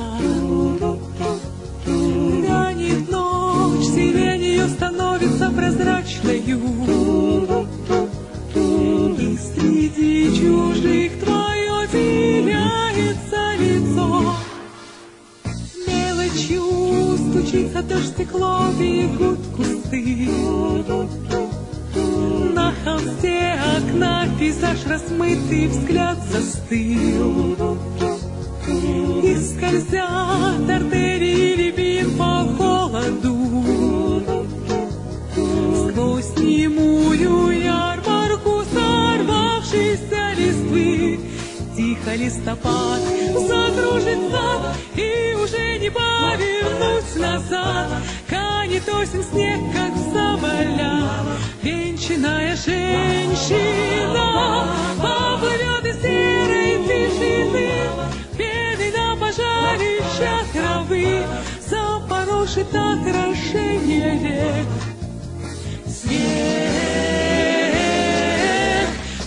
Гонит ночь, сиренью становится прозрачною. И среди чужих твое теряется лицо. Мелочью стучится дождь стекло, бегут кусты. На холсте окна пейзаж размытый, взгляд застыл. И скользят артерии рябин по холоду. Сквозь немую Тихо листопад закружится И уже не повернуть назад. Канет осень снег, как соболя Венчанная женщина. Поплывет из серой тишины Пеной на пожарищах травы Запорошит отражение рек Снег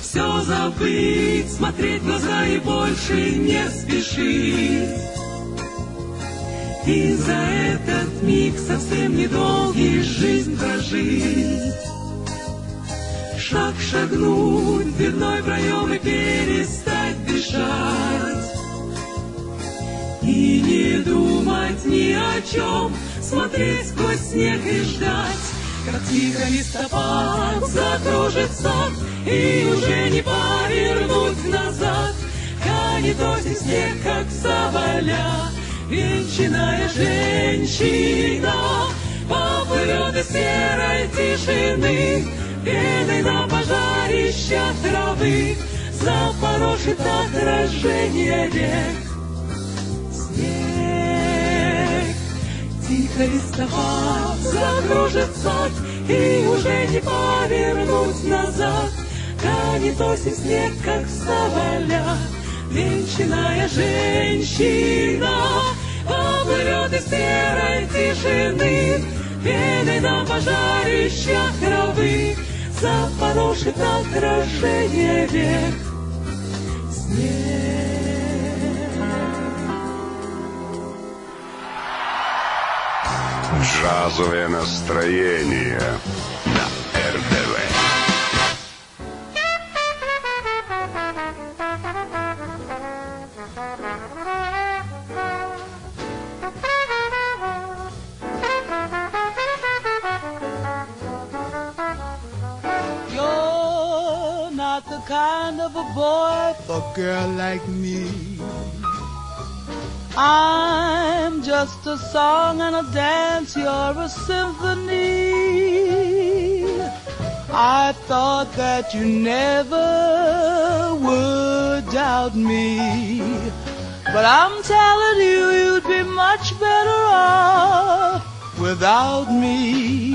Все забыть, смотреть в глаза и больше не спешить. И за этот миг совсем недолгий жизнь прожить. Шаг шагнуть в дверной проем и перестать дышать. И не думать ни о чем, смотреть сквозь снег и ждать как тихо листопад закружится, И уже не повернуть назад. Канет осень снег, как соболя, Венчанная женщина Поплывет из серой тишины, Пеной на пожарищах травы Запорошит отражение рек. Тихо листопад закружится, И уже не повернуть назад. Канет осень снег, как соболя, Венчанная женщина Поплывет из серой тишины, Пеной на пожарищах травы Запорошит отражение век. Снег Джазовое настроение на РДВ. You're not the kind of a boy for a girl like me. I'm just a song and a dance, you're a symphony. I thought that you never would doubt me. But I'm telling you, you'd be much better off without me.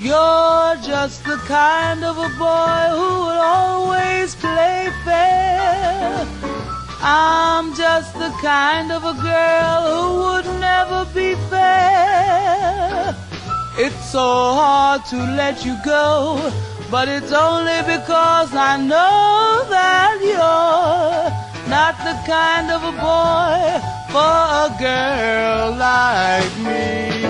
You're just the kind of a boy who would always play fair. I'm just the kind of a girl who would never be fair. It's so hard to let you go, but it's only because I know that you're not the kind of a boy for a girl like me.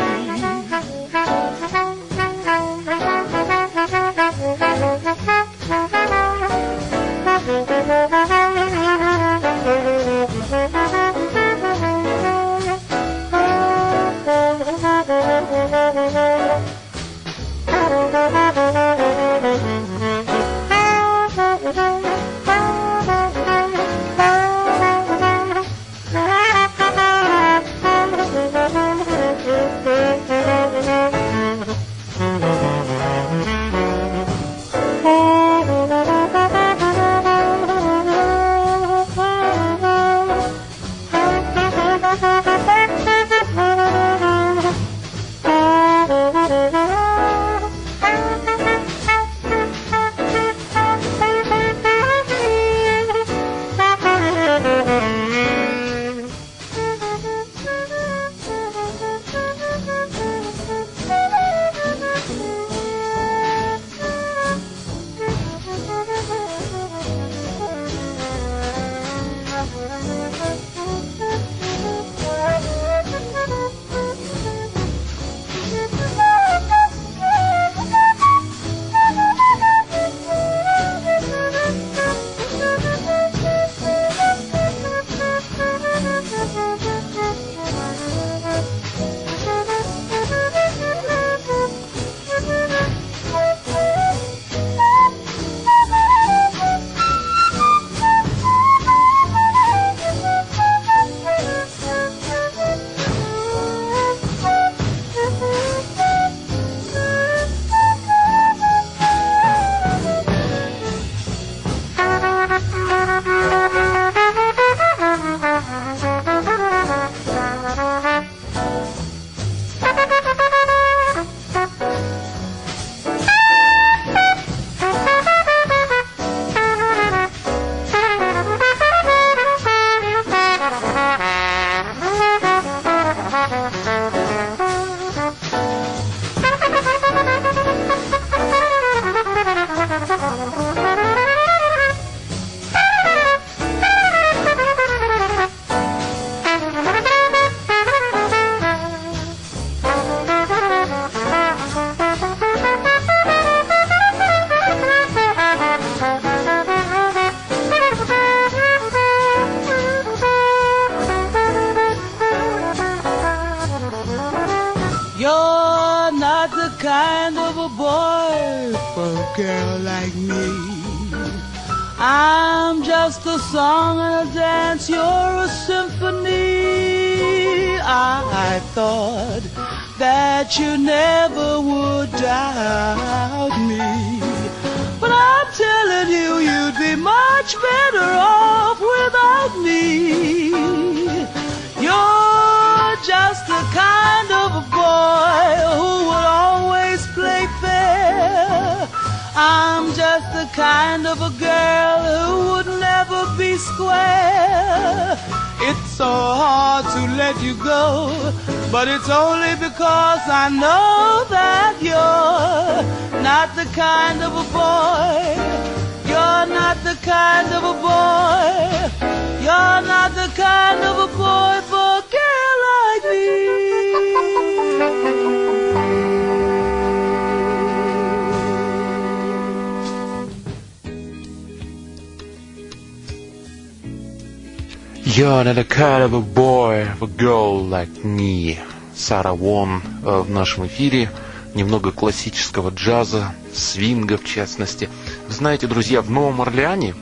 You're not a kind of a boy, of a girl like me. Сара Вон э, в нашем эфире. Немного классического джаза, свинга в частности. Вы знаете, друзья, в Новом Орлеане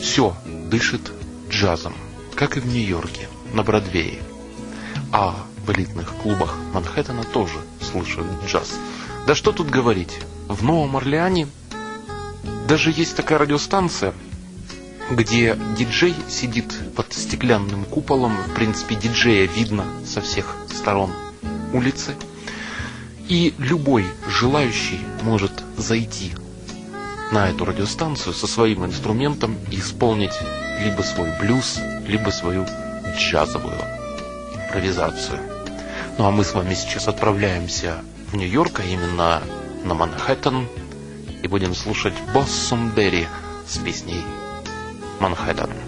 все дышит джазом, как и в Нью-Йорке, на Бродвее. А в элитных клубах Манхэттена тоже слушают джаз. Да что тут говорить? В Новом Орлеане даже есть такая радиостанция, где диджей сидит под стеклянным куполом. В принципе, диджея видно со всех сторон улицы. И любой желающий может зайти на эту радиостанцию со своим инструментом и исполнить либо свой блюз, либо свою джазовую импровизацию. Ну а мы с вами сейчас отправляемся в Нью-Йорк, а именно на Манхэттен, и будем слушать Боссум Берри с песней «Манхэттен».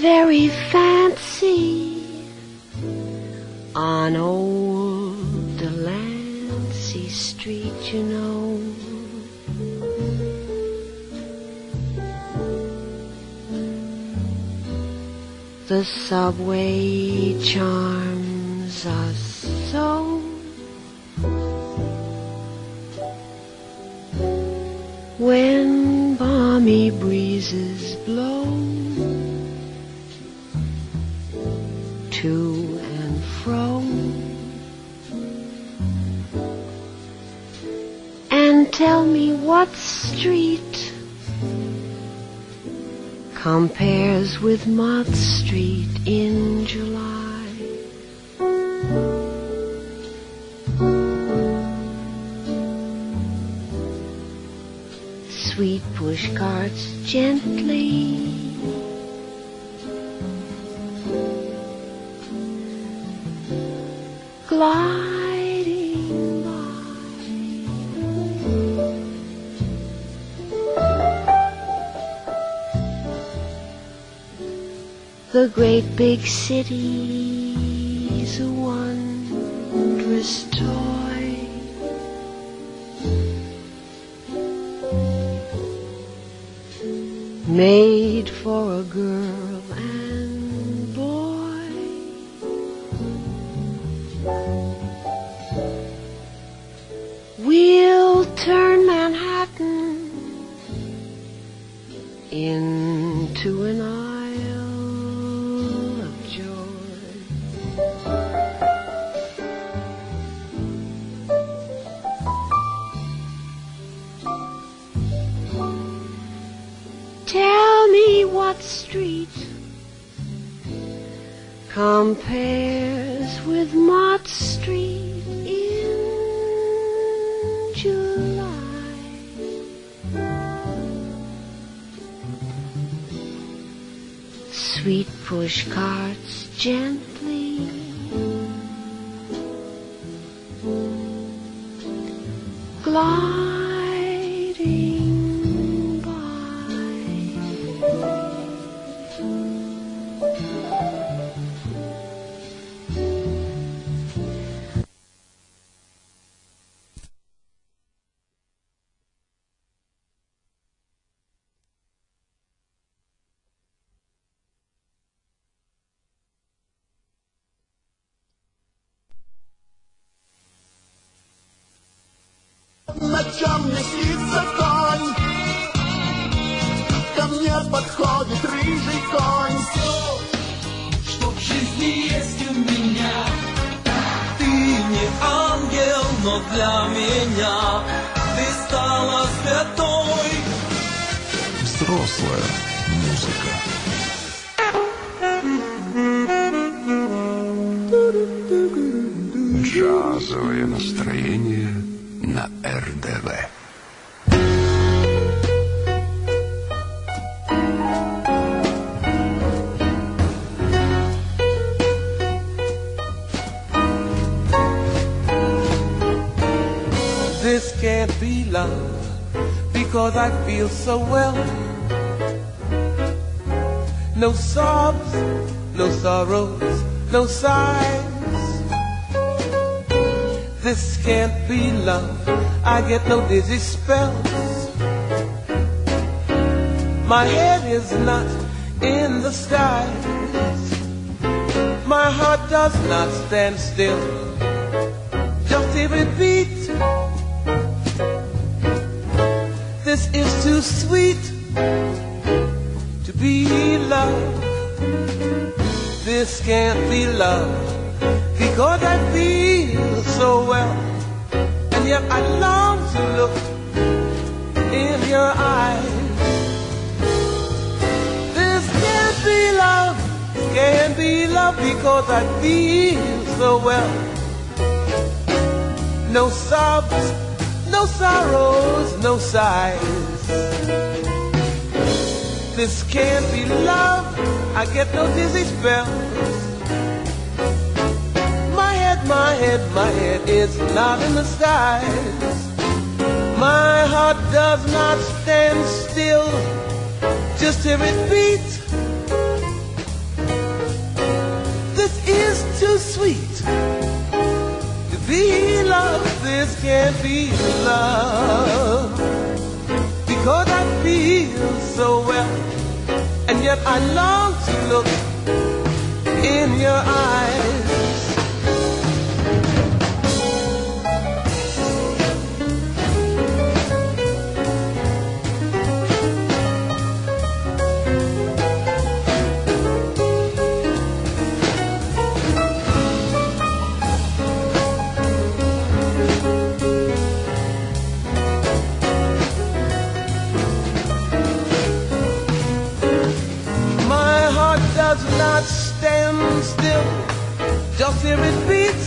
Very fancy on old Delancey Street, you know. The subway charms big city's a wondrous toy. Love. I get no dizzy spells. My head is not in the skies. My heart does not stand still. Just it beat. This is too sweet to be love. This can't be love because I feel so well, yet I long to look in your eyes. This can't be love, can't be love because I feel so well. No sobs, no sorrows, no sighs. This can't be love. I get no dizzy spells. My head, my head, is not in the skies. My heart does not stand still. Just hear it beat. This is too sweet to be love. This can't be love because I feel so well, and yet I long to look in your eyes. Not stand still, just hear it beat.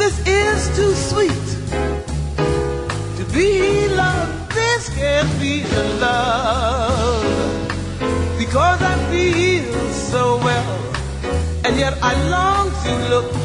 This is too sweet to be love. This can't be love because I feel so well, and yet I long to look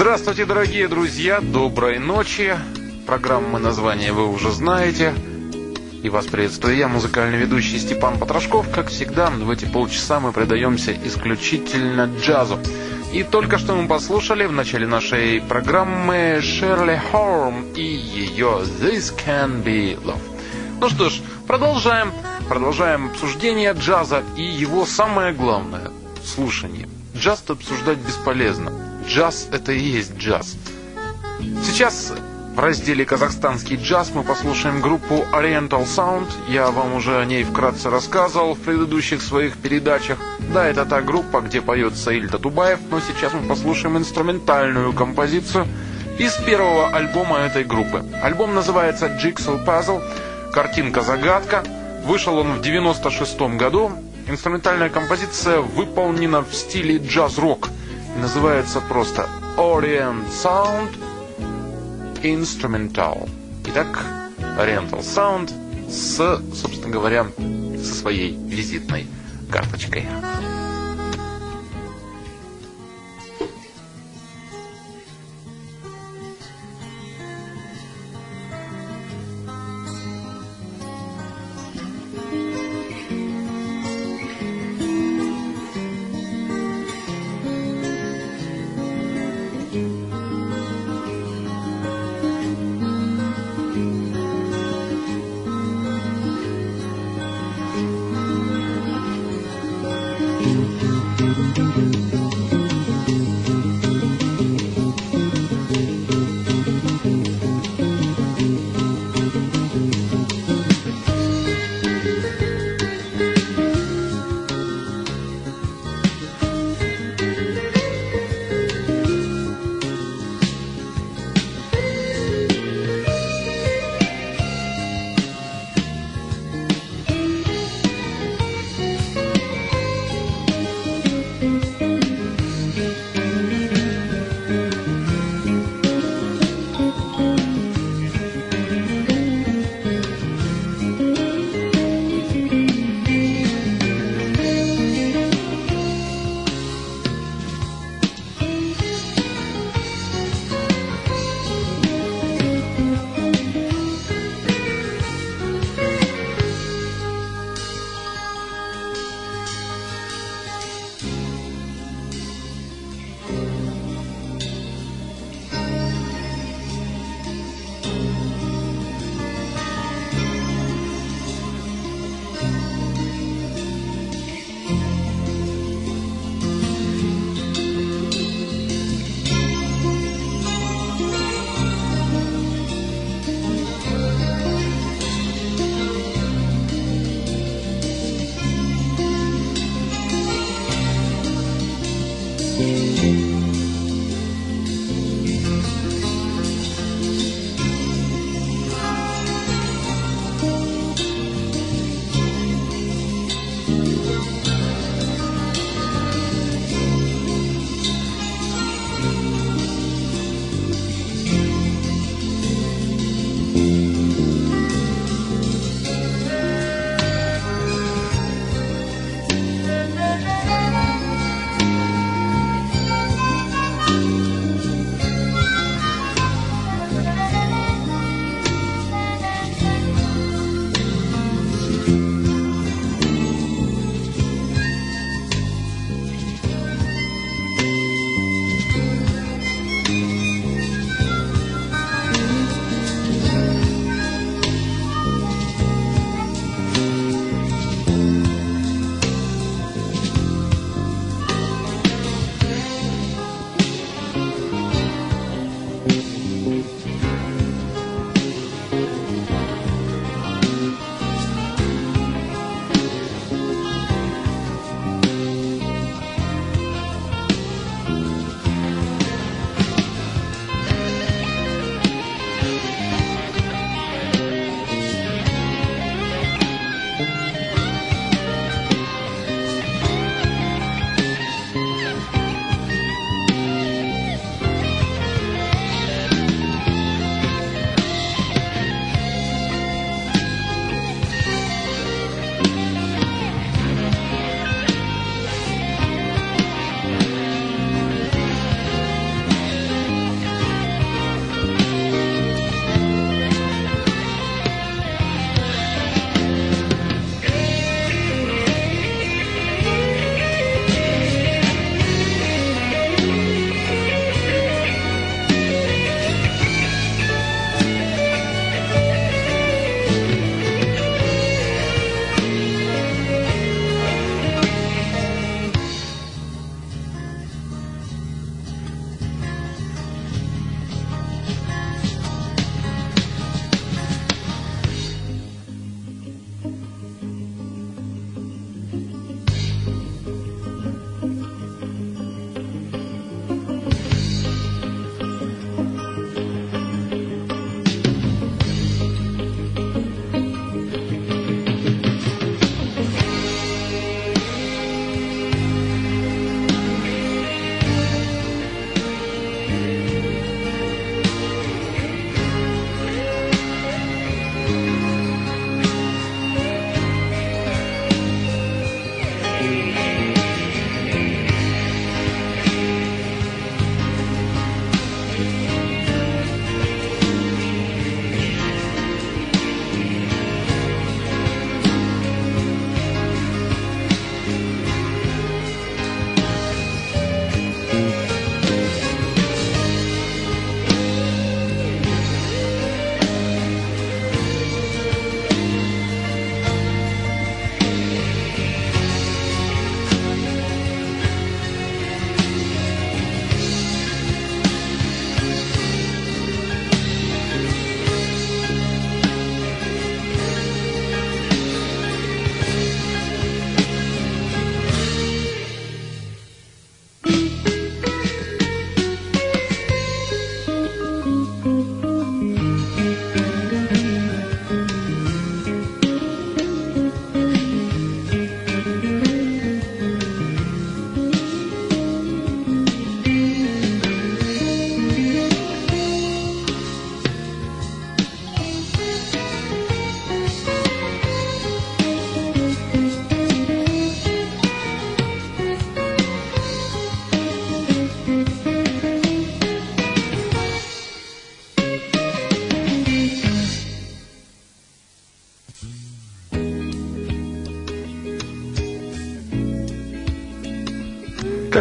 Здравствуйте, дорогие друзья, доброй ночи. Программы название вы уже знаете. И вас приветствую я, музыкальный ведущий Степан Потрошков. Как всегда, в эти полчаса мы предаемся исключительно джазу. И только что мы послушали в начале нашей программы Шерли Хорм и ее This Can Be Love. Ну что ж, продолжаем. Продолжаем обсуждение джаза и его самое главное – слушание. Джаз обсуждать бесполезно. Джаз – это и есть джаз. Сейчас в разделе «Казахстанский джаз» мы послушаем группу Oriental Sound. Я вам уже о ней вкратце рассказывал в предыдущих своих передачах. Да, это та группа, где поет Саиль Татубаев, но сейчас мы послушаем инструментальную композицию из первого альбома этой группы. Альбом называется Jigsaw Puzzle, картинка-загадка. Вышел он в 96 году. Инструментальная композиция выполнена в стиле джаз-рок. Называется просто Orient Sound Instrumental. Итак, Oriental Sound с, собственно говоря, со своей визитной карточкой.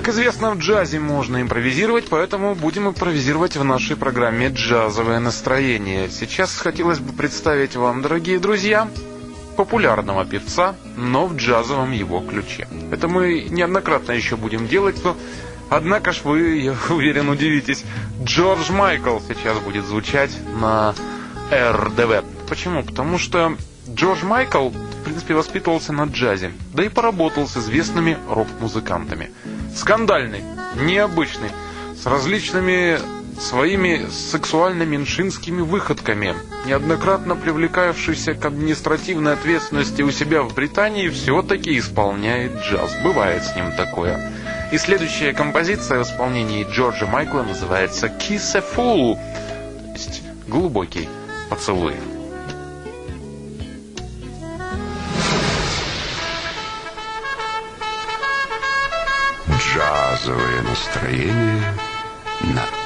Известно, в джазе можно импровизировать, поэтому будем импровизировать в нашей программе «Джазовое настроение». Сейчас хотелось бы представить вам, дорогие друзья, популярного певца, но в джазовом его ключе. Это мы неоднократно еще будем делать, но Однако ж вы, я уверен, удивитесь, Джордж Майкл сейчас будет звучать на РДВ. Почему? Потому что Джордж Майкл, в принципе, воспитывался на джазе, да и поработал с известными рок-музыкантами. Скандальный, необычный, с различными своими сексуально-меньшинскими выходками, неоднократно привлекавшийся к административной ответственности у себя в Британии, все-таки исполняет джаз. Бывает с ним такое. И следующая композиция в исполнении Джорджа Майкла называется «Kiss a Fool», то есть «Глубокий поцелуй». настроение на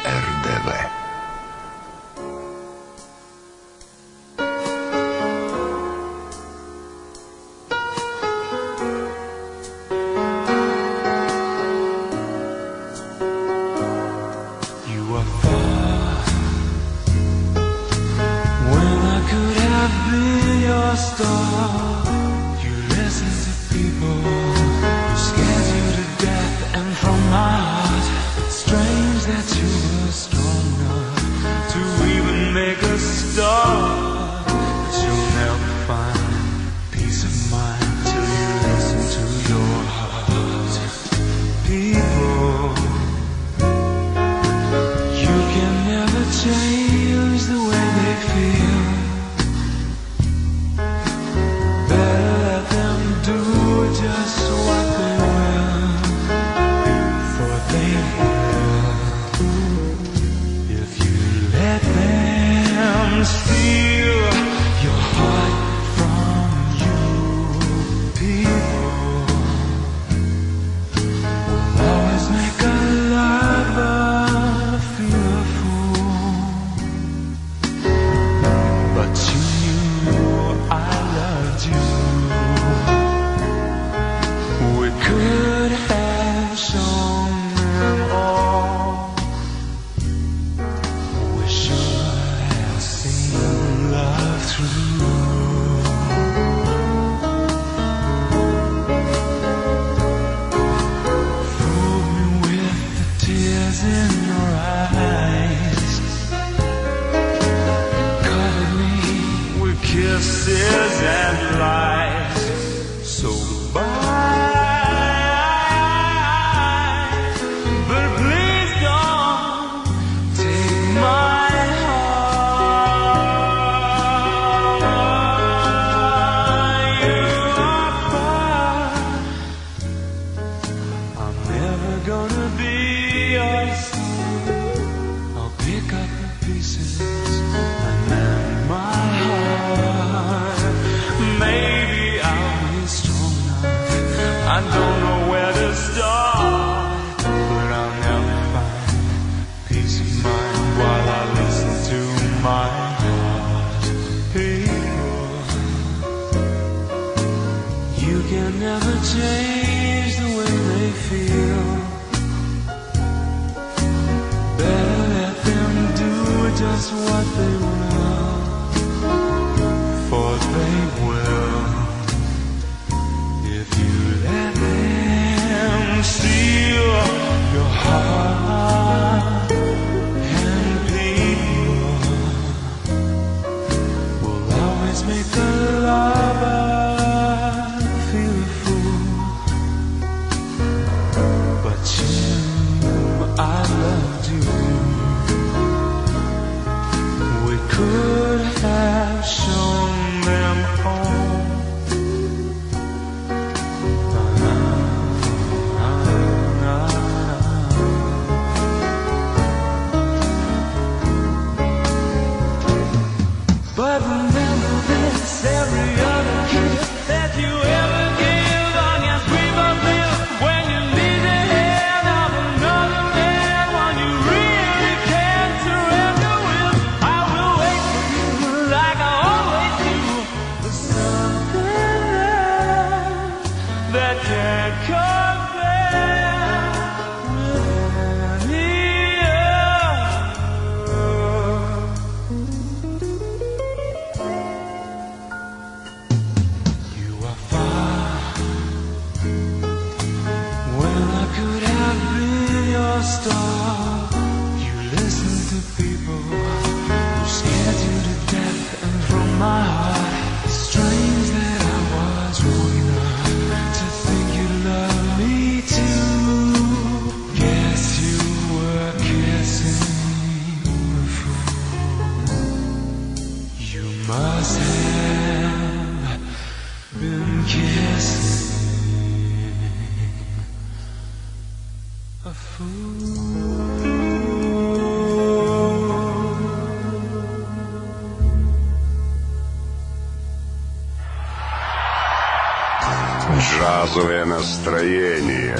настроение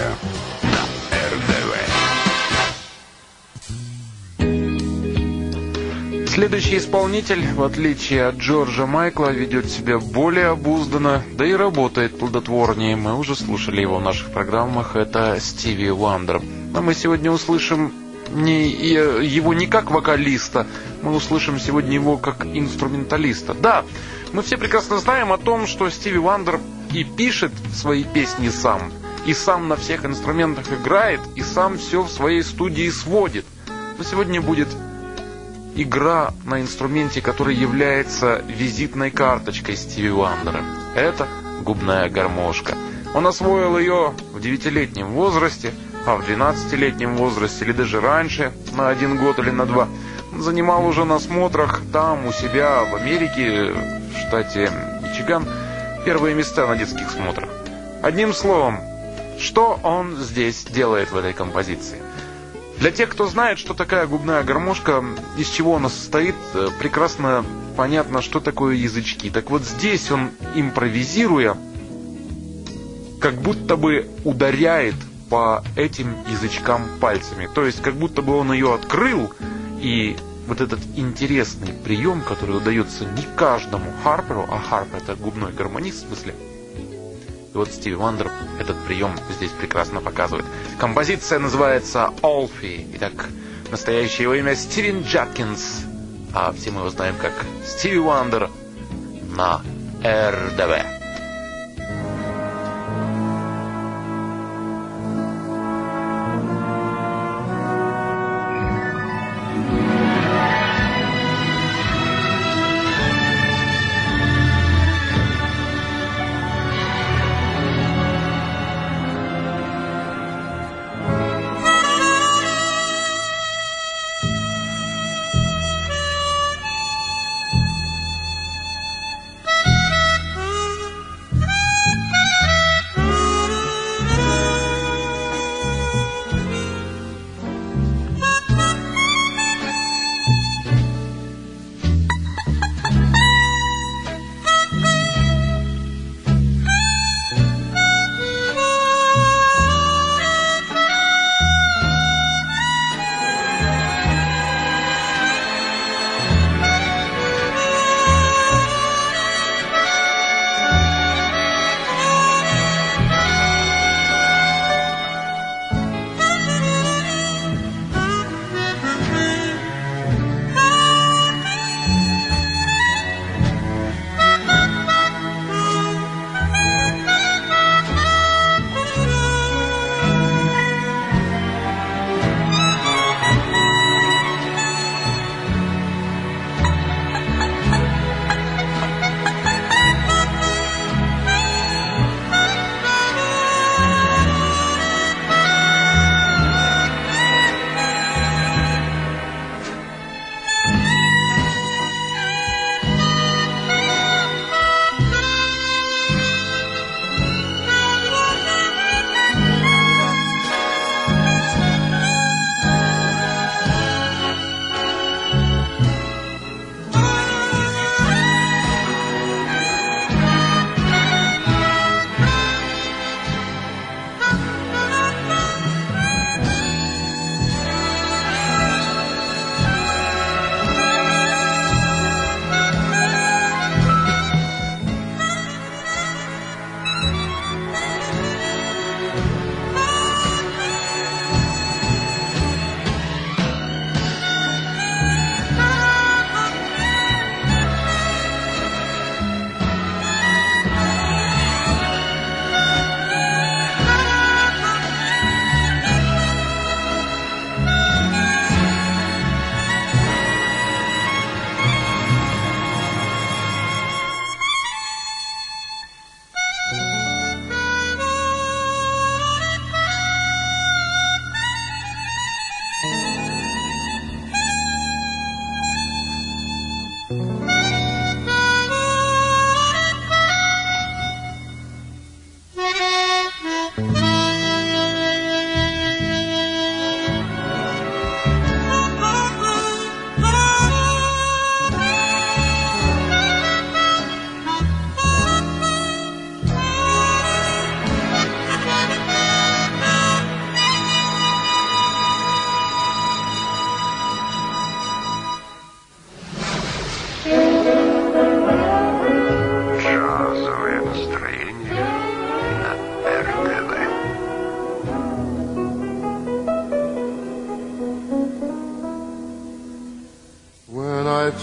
на РДВ. Следующий исполнитель, в отличие от Джорджа Майкла, ведет себя более обузданно, да и работает плодотворнее. Мы уже слушали его в наших программах. Это Стиви Вандер. А мы сегодня услышим не, его не как вокалиста, мы услышим сегодня его как инструменталиста. Да, мы все прекрасно знаем о том, что Стиви Вандер и пишет свои песни сам, и сам на всех инструментах играет, и сам все в своей студии сводит. Но сегодня будет игра на инструменте, который является визитной карточкой Стиви Вандера. Это губная гармошка. Он освоил ее в девятилетнем возрасте, а в 12-летнем возрасте или даже раньше, на один год или на два, занимал уже на смотрах там, у себя, в Америке, в штате Мичиган, первые места на детских смотрах. Одним словом, что он здесь делает в этой композиции? Для тех, кто знает, что такая губная гармошка, из чего она состоит, э, прекрасно понятно, что такое язычки. Так вот здесь он, импровизируя, как будто бы ударяет по этим язычкам пальцами. То есть, как будто бы он ее открыл, и вот этот интересный прием, который удается не каждому харперу, а харпер это губной гармонист в смысле, и вот Стиви Вандер этот прием здесь прекрасно показывает. Композиция называется «Alfie». Итак, настоящее его имя Стивен Джадкинс. А все мы его знаем как Стиви Вандер на РДВ.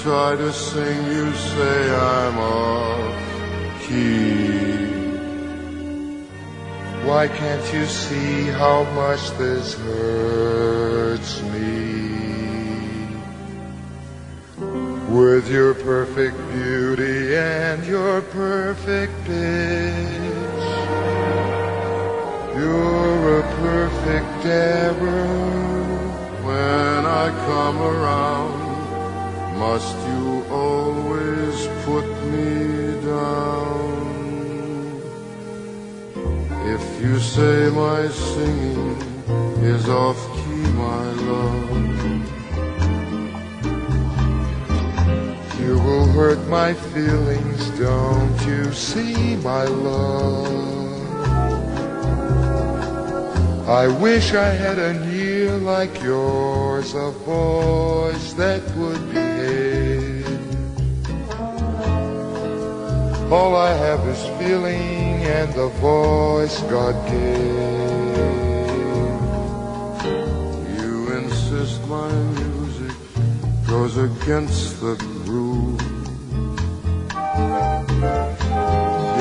Try to sing, you say I'm off key. Why can't you see how much this hurts wish I had an ear like yours, a voice that would behave. All I have is feeling and the voice God gave. You insist my music goes against the rules.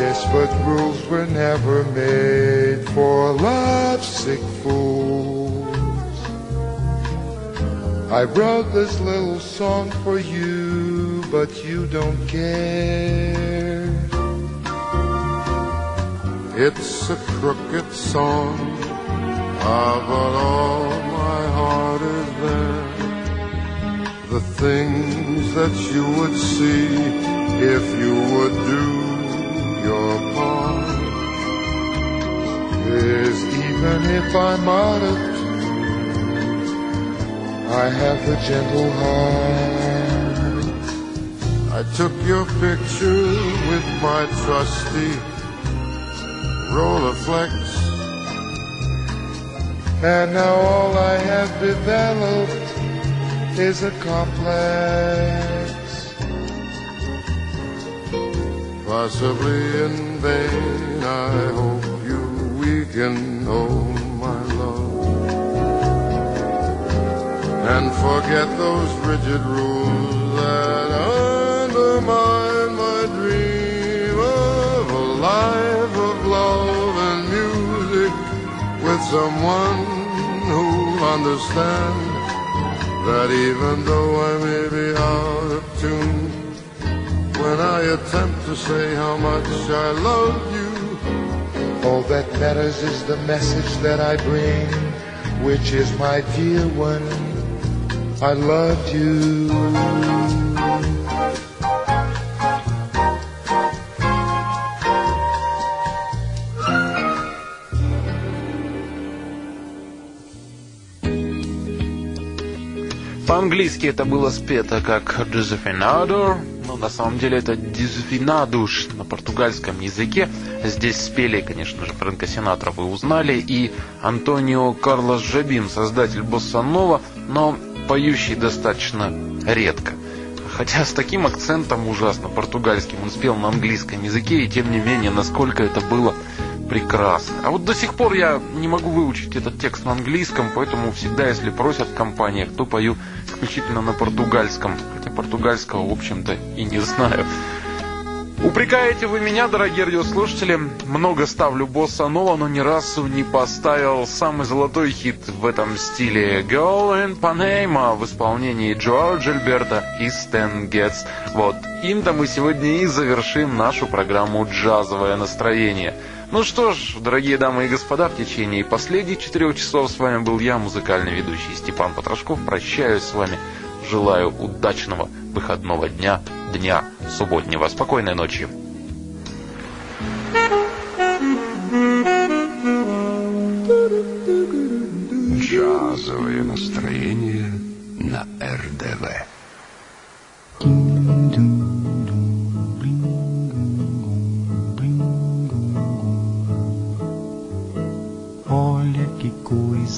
Yes, but rules were never made I wrote this little song for you, but you don't care. It's a crooked song, ah, but all my heart is there. The things that you would see if you would do your part is even if I'm out of I have a gentle heart. I took your picture with my trusty Rolleiflex, and now all I have developed is a complex. Possibly in vain, I hope you weaken own and forget those rigid rules that undermine my dream of a life of love and music with someone who'll understand that even though I may be out of tune, when I attempt to say how much I love you, all that matters is the message that I bring, which is my dear one, I love you. По-английски это было спето как Josefinador, но на самом деле это Дизфинадуш на португальском языке. Здесь спели, конечно же, Фрэнка Синатра вы узнали, и Антонио Карлос Жабин, создатель Боссанова, но поющий достаточно редко. Хотя с таким акцентом ужасно португальским он спел на английском языке, и тем не менее, насколько это было прекрасно. А вот до сих пор я не могу выучить этот текст на английском, поэтому всегда, если просят в компаниях, то пою исключительно на португальском. Хотя португальского, в общем-то, и не знаю. Упрекаете вы меня, дорогие радиослушатели, много ставлю босса Нова, но ни разу не поставил самый золотой хит в этом стиле Girl in Panama в исполнении Джордж Альберта и Стэн Гетц. Вот им-то мы сегодня и завершим нашу программу «Джазовое настроение». Ну что ж, дорогие дамы и господа, в течение последних четырех часов с вами был я, музыкальный ведущий Степан Потрошков. Прощаюсь с вами. Желаю удачного выходного дня, дня субботнего. Спокойной ночи. Джазовое настроение на РДВ. Olha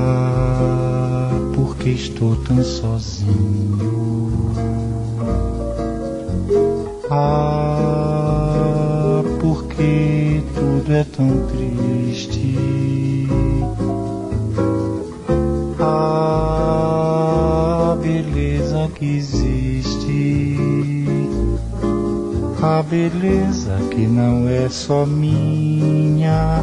Ah, porque estou tão sozinho? Ah, porque tudo é tão triste? Ah, beleza que existe a beleza que não é só minha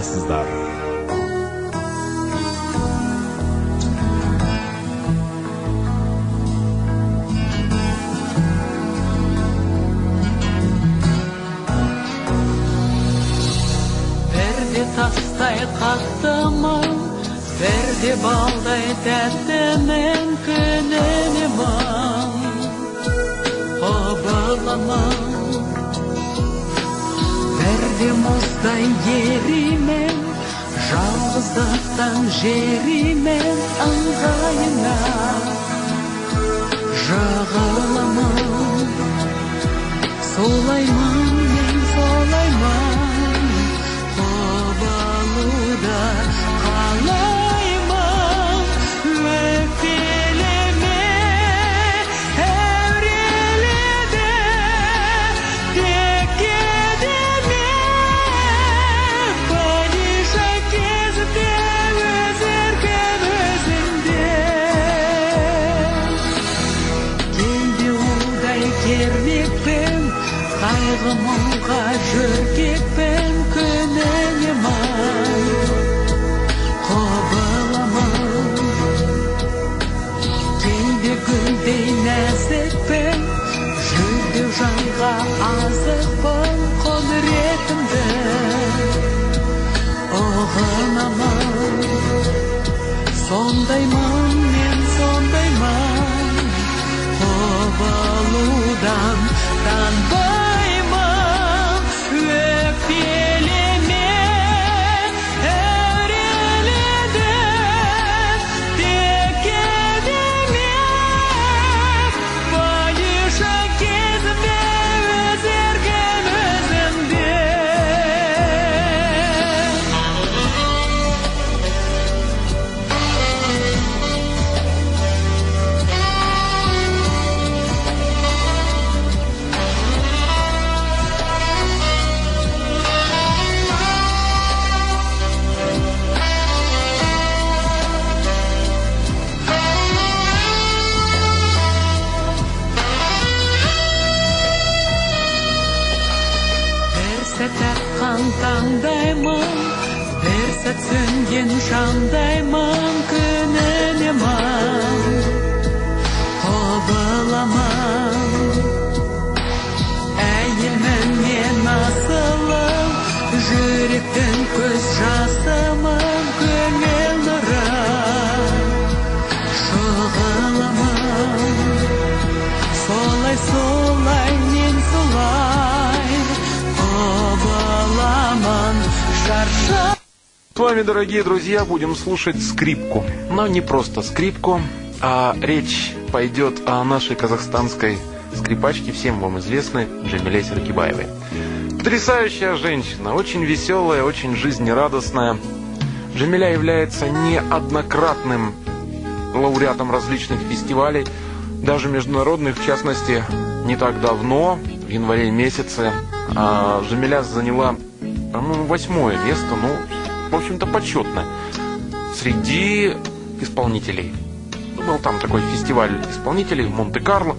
This is that вами, дорогие друзья, будем слушать скрипку. Но не просто скрипку, а речь пойдет о нашей казахстанской скрипачке, всем вам известной, Джамиле Серкибаевой. Потрясающая женщина, очень веселая, очень жизнерадостная. Джамиля является неоднократным лауреатом различных фестивалей, даже международных, в частности, не так давно, в январе месяце, а, Джамиля заняла, по-моему, восьмое место, ну, в общем-то, почетное, среди исполнителей. Был там такой фестиваль исполнителей в Монте-Карло.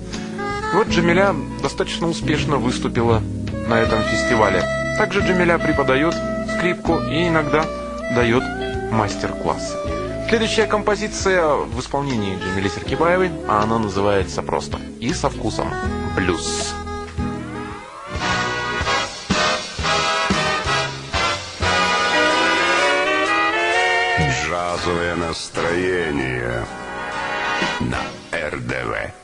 И вот Джамиля достаточно успешно выступила на этом фестивале. Также Джамиля преподает скрипку и иногда дает мастер-классы. Следующая композиция в исполнении Джамили Серкибаевой, а она называется просто «И со вкусом блюз». Джазовое настроение на РДВ.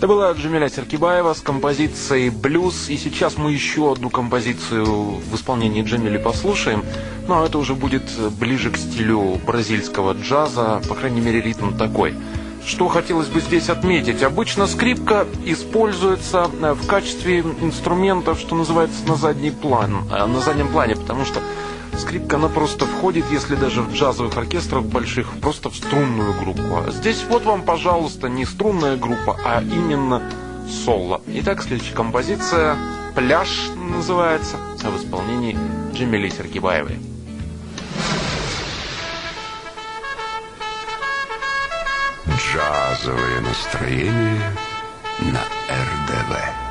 Это была Джамиля Серкибаева с композицией «Блюз». И сейчас мы еще одну композицию в исполнении Джамили послушаем. Но это уже будет ближе к стилю бразильского джаза, по крайней мере ритм такой. Что хотелось бы здесь отметить? Обычно скрипка используется в качестве инструмента, что называется, на задний план, э, на заднем плане, потому что Скрипка, она просто входит, если даже в джазовых оркестрах больших, просто в струнную группу. А здесь вот вам, пожалуйста, не струнная группа, а именно соло. Итак, следующая композиция «Пляж» называется, в исполнении Джемили Сергибаевой. Джазовое настроение на РДВ.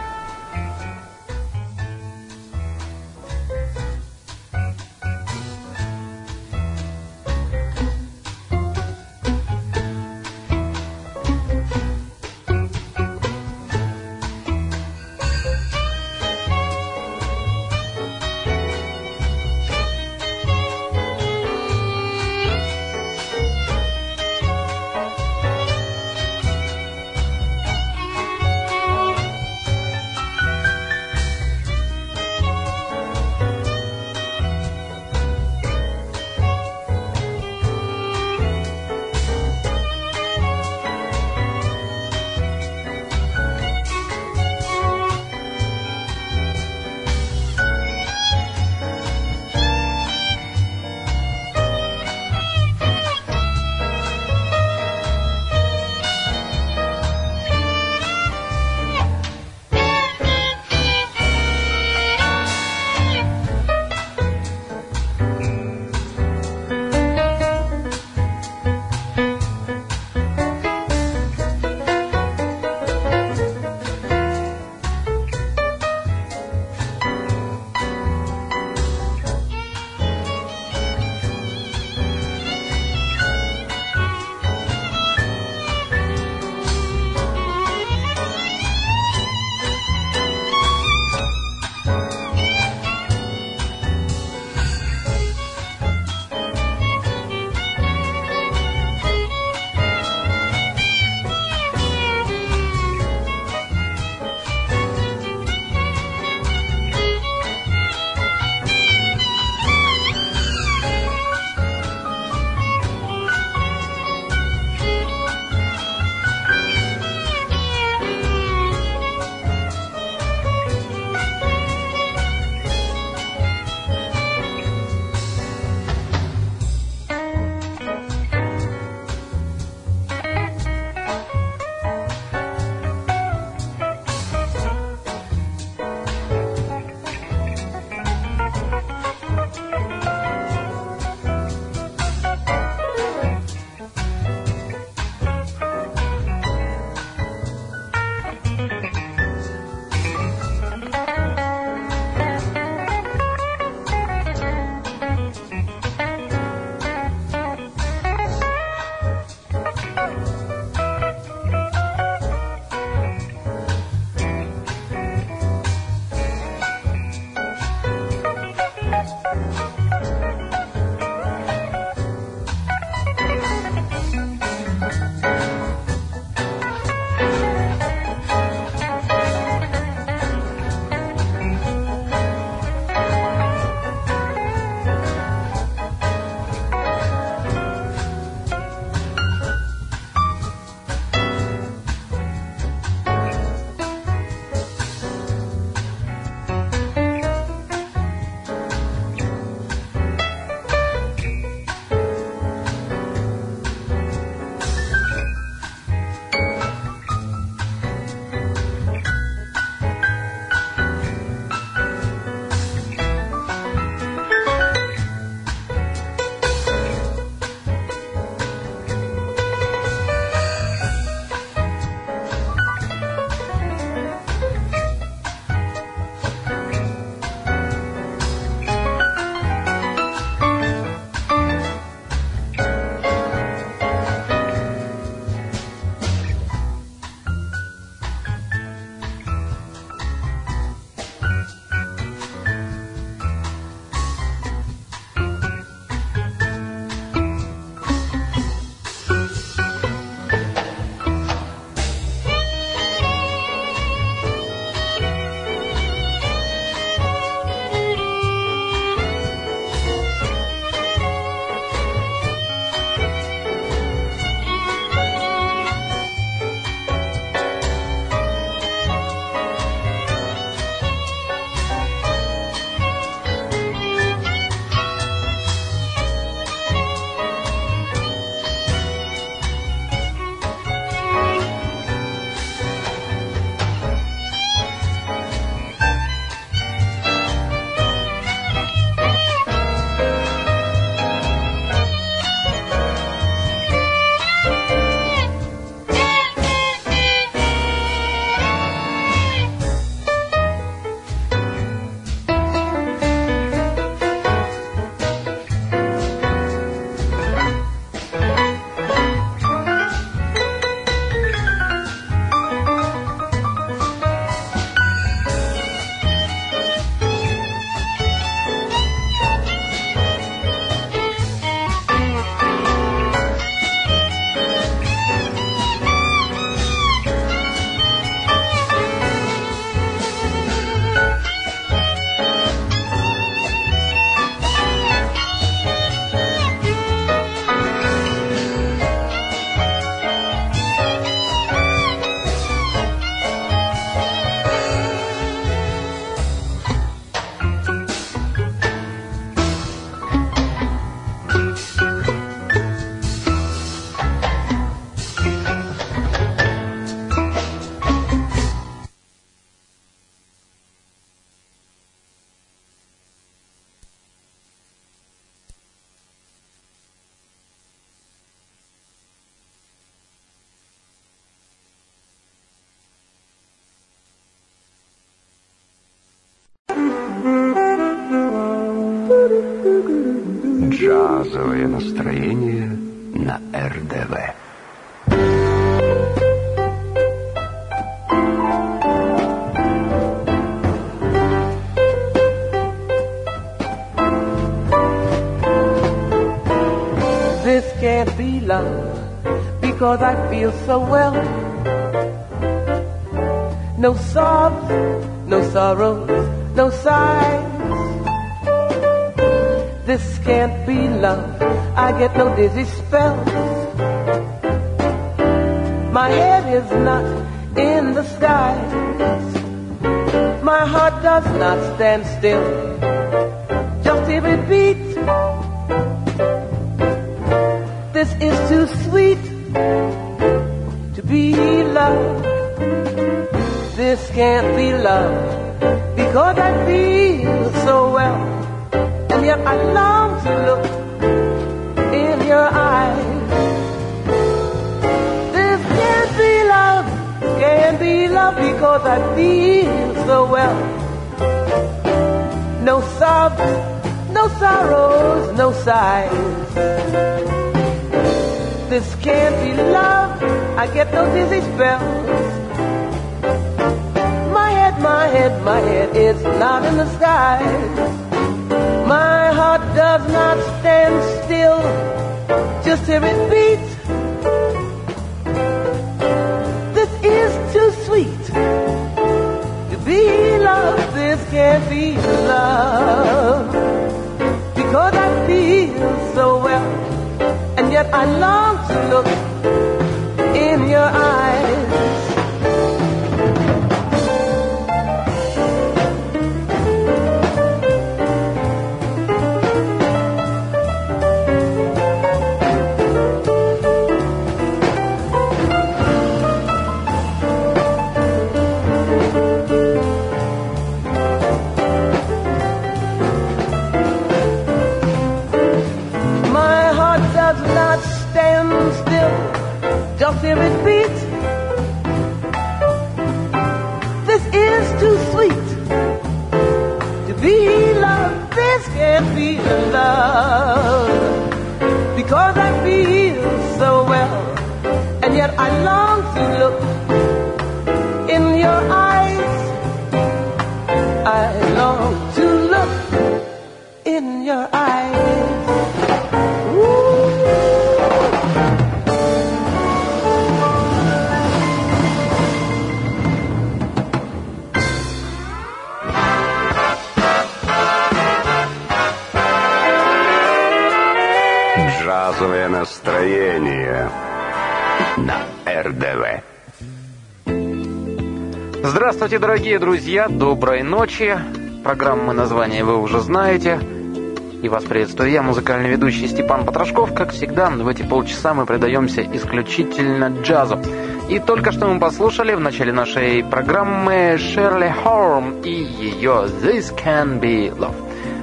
So well. No sobs, no sorrows, no sighs. This can't be love. I get no dizzy spells. My head is not in the skies. My heart does not stand still. Just it beat. This is too sweet be love. This can't be love because I feel so well. And yet I long to look in your eyes. This can't be love, can't be love because I feel so well. No sobs, no sorrows, no sighs. This can't be love, I get those dizzy spells. My head, my head, my head is not in the skies. My heart does not stand still, just hear it beat. This is too sweet to be love. This can't be love because I feel so well, and yet I long to look РДВ. Здравствуйте, дорогие друзья, доброй ночи. Программы название вы уже знаете. И вас приветствую я, музыкальный ведущий Степан Потрошков. Как всегда, в эти полчаса мы предаемся исключительно джазу. И только что мы послушали в начале нашей программы Шерли Хорм и ее «This Can Be Love».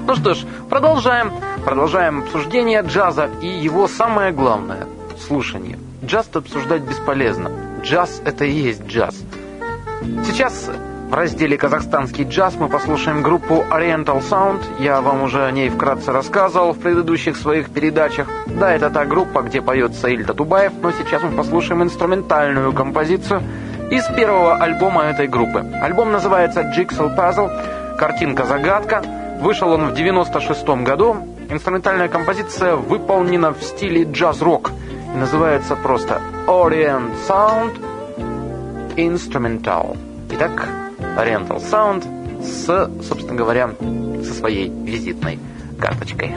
Ну что ж, продолжаем. Продолжаем обсуждение джаза и его самое главное – слушание. Джаз обсуждать бесполезно. Джаз – это и есть джаз. Сейчас в разделе «Казахстанский джаз» мы послушаем группу Oriental Sound. Я вам уже о ней вкратце рассказывал в предыдущих своих передачах. Да, это та группа, где поет Саиль Татубаев, но сейчас мы послушаем инструментальную композицию из первого альбома этой группы. Альбом называется «Jigsaw Puzzle», картинка-загадка. Вышел он в 96 году. Инструментальная композиция выполнена в стиле джаз-рок называется просто Orient Sound Instrumental. Итак, Oriental Sound с, собственно говоря, со своей визитной карточкой.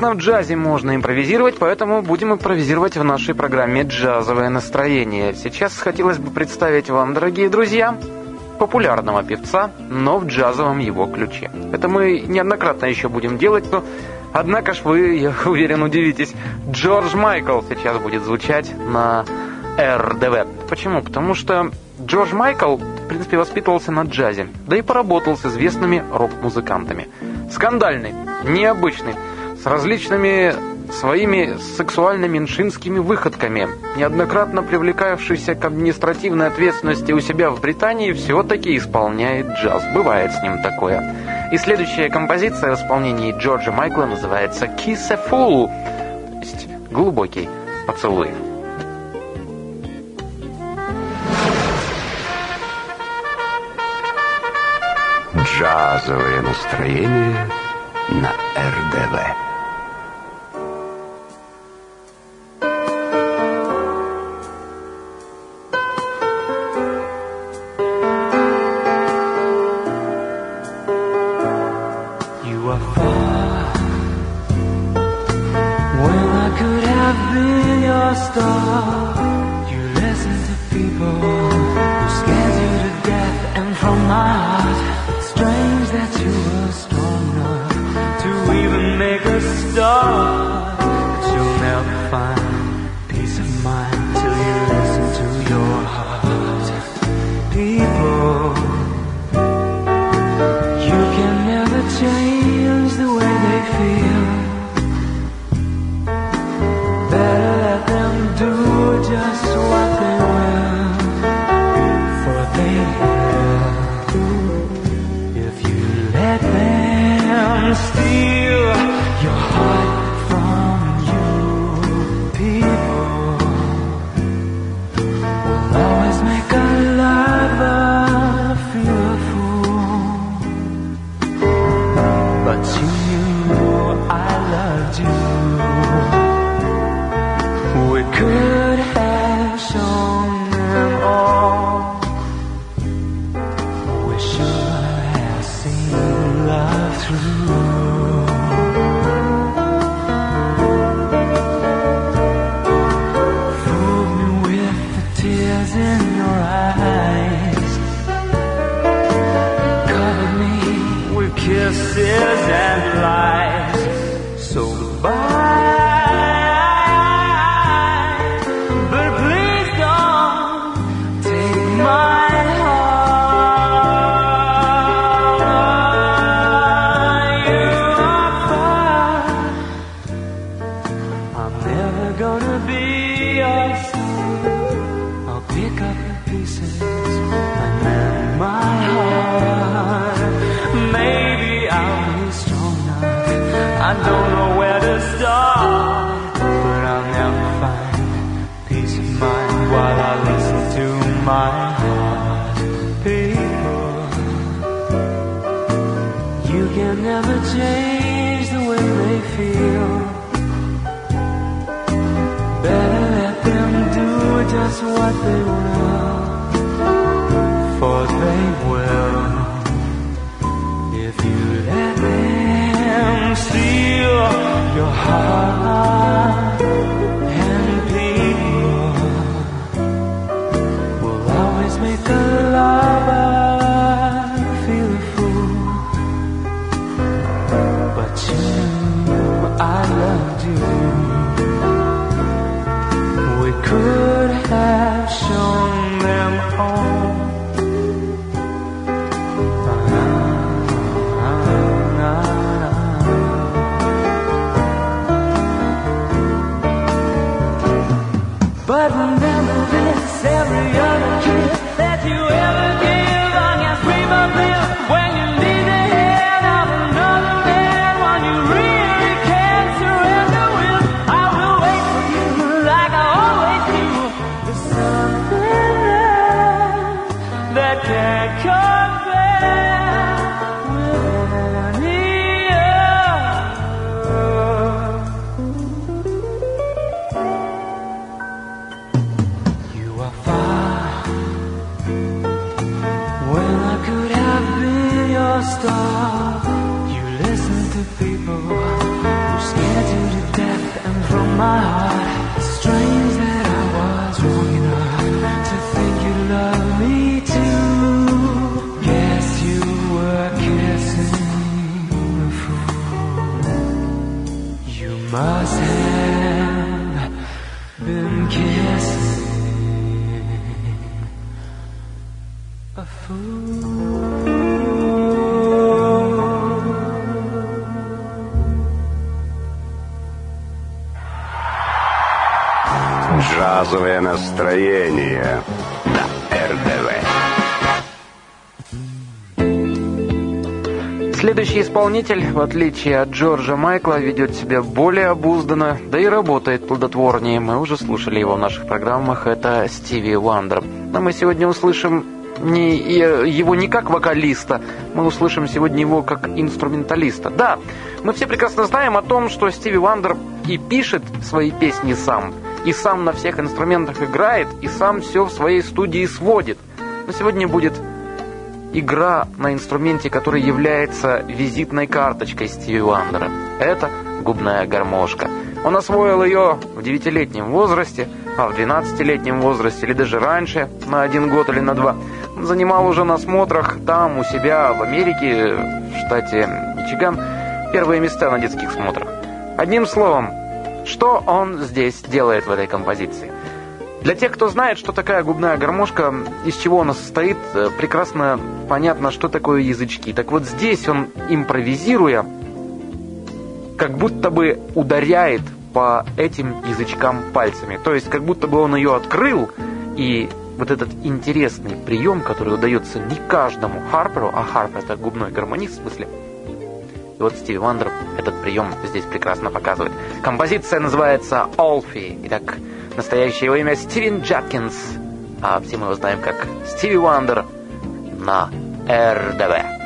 Соответственно, в джазе можно импровизировать, поэтому будем импровизировать в нашей программе «Джазовое настроение». Сейчас хотелось бы представить вам, дорогие друзья, популярного певца, но в джазовом его ключе. Это мы неоднократно еще будем делать, но, однако ж вы, я уверен, удивитесь, Джордж Майкл сейчас будет звучать на РДВ. Почему? Потому что Джордж Майкл, в принципе, воспитывался на джазе, да и поработал с известными рок-музыкантами. Скандальный, необычный, с различными своими сексуально-меньшинскими выходками, неоднократно привлекавшийся к административной ответственности у себя в Британии, все-таки исполняет джаз. Бывает с ним такое. И следующая композиция в исполнении Джорджа Майкла называется «Kiss a Fool», то есть «Глубокий поцелуй». Джазовое настроение на РДВ. Настроение на РДВ. Следующий исполнитель, в отличие от Джорджа Майкла, ведет себя более обузданно, да и работает плодотворнее. Мы уже слушали его в наших программах. Это Стиви Уандер. Но мы сегодня услышим не, его не как вокалиста, мы услышим сегодня его как инструменталиста. Да, мы все прекрасно знаем о том, что Стиви Вандер и пишет свои песни сам, и сам на всех инструментах играет, и сам все в своей студии сводит. Но сегодня будет игра на инструменте, который является визитной карточкой Стиви Вандера. Это губная гармошка. Он освоил ее в девятилетнем возрасте, а в 12-летнем возрасте или даже раньше, на один год или на два, занимал уже на смотрах там, у себя, в Америке, в штате Мичиган, первые места на детских смотрах. Одним словом, что он здесь делает в этой композиции? Для тех, кто знает, что такая губная гармошка, из чего она состоит, э, прекрасно понятно, что такое язычки. Так вот здесь он, импровизируя, как будто бы ударяет по этим язычкам пальцами. То есть как будто бы он ее открыл, и вот этот интересный прием, который удается не каждому Харперу, а Харпер это губной гармонист в смысле, и вот Стиви Вандер этот прием здесь прекрасно показывает. Композиция называется «Alfie». Итак, настоящее его имя Стивен Джадкинс, а все мы его знаем как Стиви Вандер на РДВ.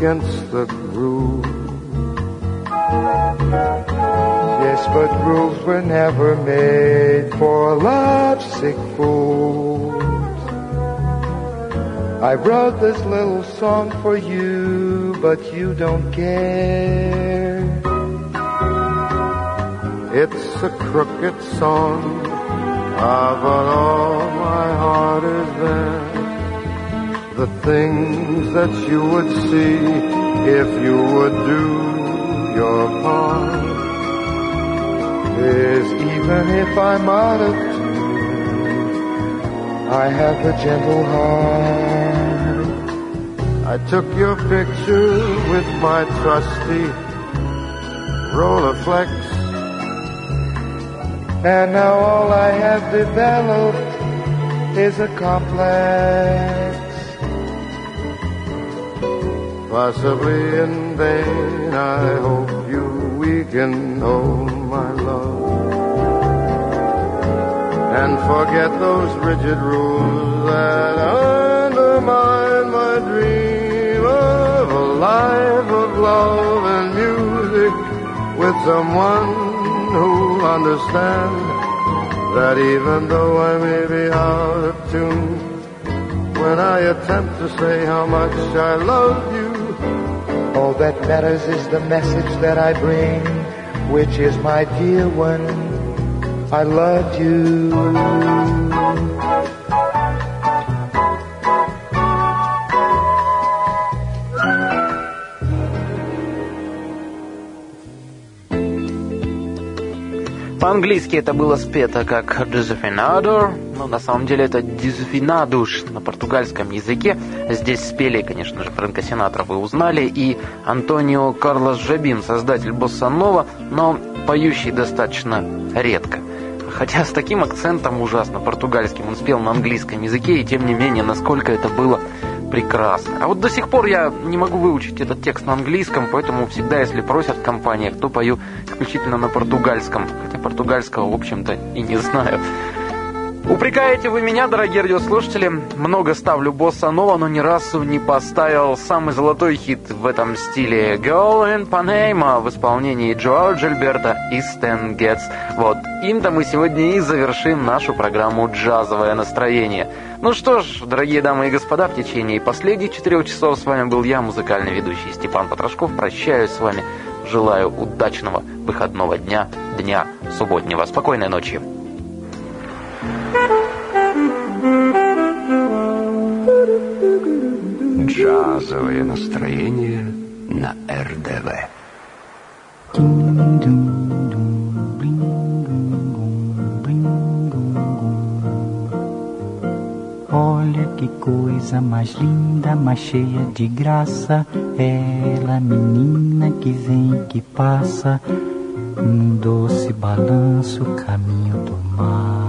Against the groove. Yes, but rules were never made for lovesick fools. I wrote this little song for you, but you don't care. It's a crooked song, ah, but all my heart is there. The things that you would see if you would do your part is even if I'm out of tune, I have a gentle heart. I took your picture with my trusty Rolleiflex, and now all I have developed is a complex. Possibly in vain, I hope you weaken hold my love and forget those rigid rules that undermine my dream of a life of love and music with someone who'll understand that even though I may be out of tune, when I attempt to say how much I love all that matters is the message that I bring, which is my dear one, I love you. По-английски это было спето как «Desafinador», но на самом деле это «Desafinados» на португальском языке. Здесь спели, конечно же, Фрэнка Синатра вы узнали, и Антонио Карлос Жабин, создатель босса нова, но поющий достаточно редко. Хотя с таким акцентом ужасно португальским он спел на английском языке, и тем не менее, насколько это было прекрасно. А вот до сих пор я не могу выучить этот текст на английском, поэтому всегда, если просят в компаниях, то пою исключительно на португальском. Хотя португальского, в общем-то, и не знаю. Упрекаете вы меня, дорогие радиослушатели, много ставлю босса нова, но ни разу не поставил самый золотой хит в этом стиле Girl in Panama в исполнении Джоао Джильберта и Стэн Гетц. Вот, им-то мы сегодня и завершим нашу программу «Джазовое настроение». Ну что ж, дорогие дамы и господа, в течение последних четырех часов с вами был я, музыкальный ведущий Степан Потрошков. Прощаюсь с вами, желаю удачного выходного дня, дня субботнего. Спокойной ночи. Джазовое настроение на РДВ. Olha que coisa mais linda, mais cheia de graça. Ela, menina que vem, que passa, num doce balanço, caminho do mar.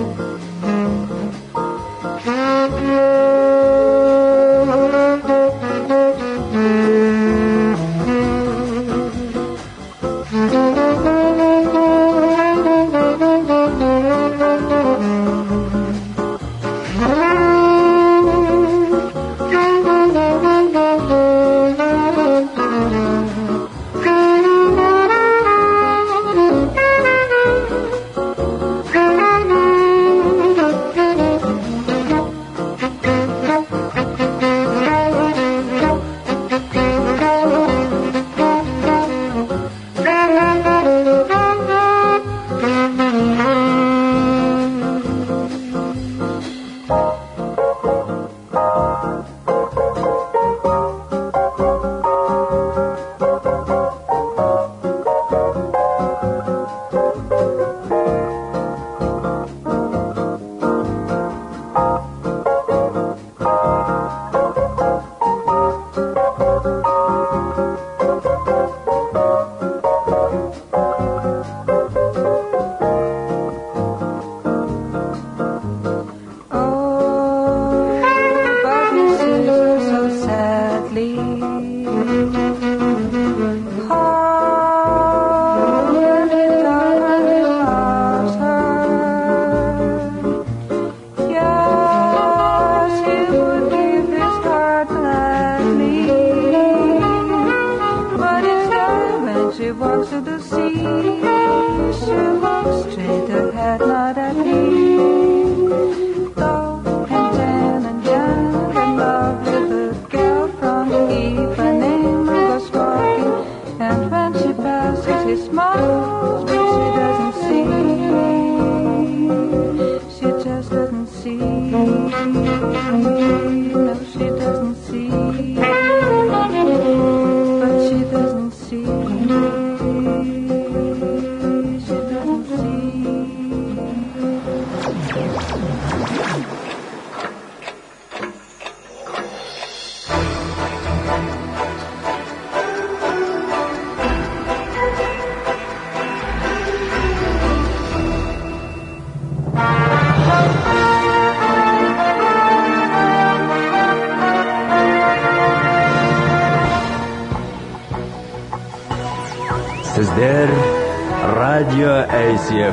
you.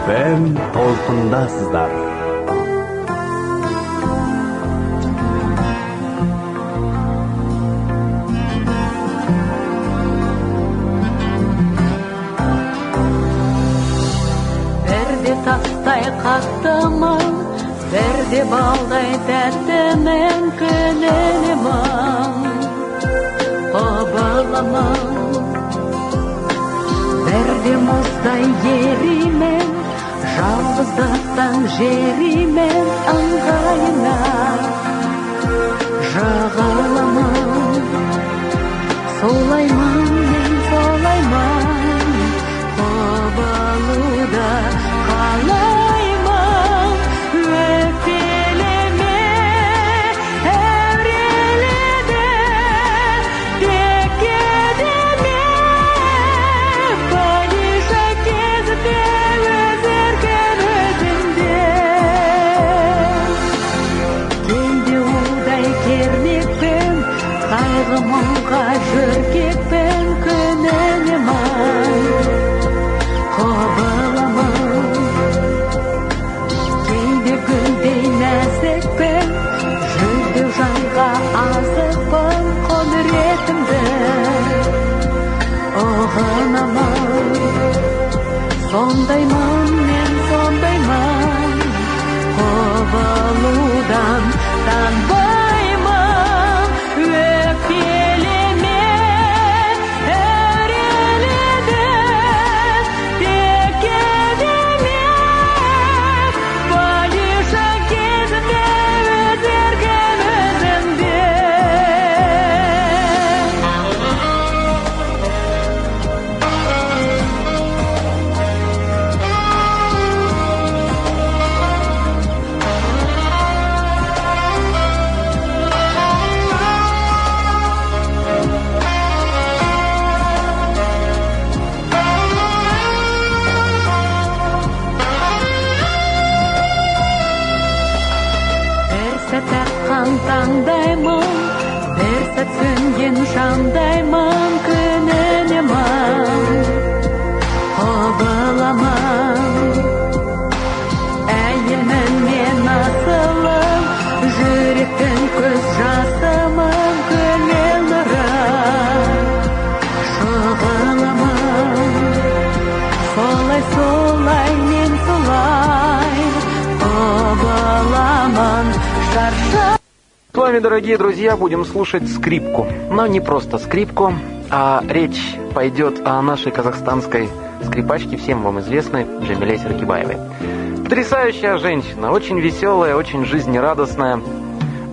ben Tolkun'da sizler. Друзья, будем слушать скрипку. Но не просто скрипку, а речь пойдет о нашей казахстанской скрипачке, всем вам известной, Джамиле Серкибаевой. Потрясающая женщина, очень веселая, очень жизнерадостная.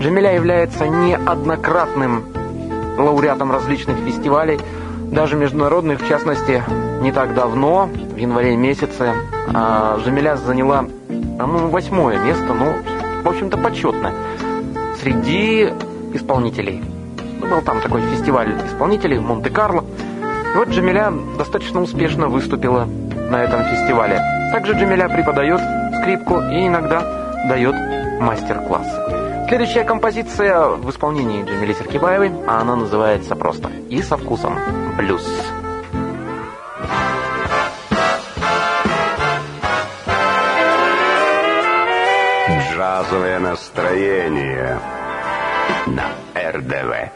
Джамиля является неоднократным лауреатом различных фестивалей, даже международных, в частности, не так давно, в январе месяце, а, Джамиля заняла ну, восьмое место, ну, в общем-то, почетное среди исполнителей. Ну, был там такой фестиваль исполнителей в Монте-Карло. И вот Джамиля достаточно успешно выступила на этом фестивале. Также Джамиля преподает скрипку и иногда дает мастер-классы. Следующая композиция в исполнении Джамили Серкибаевой, а она называется просто «И со вкусом блюз». Джазовое настроение на РДВ.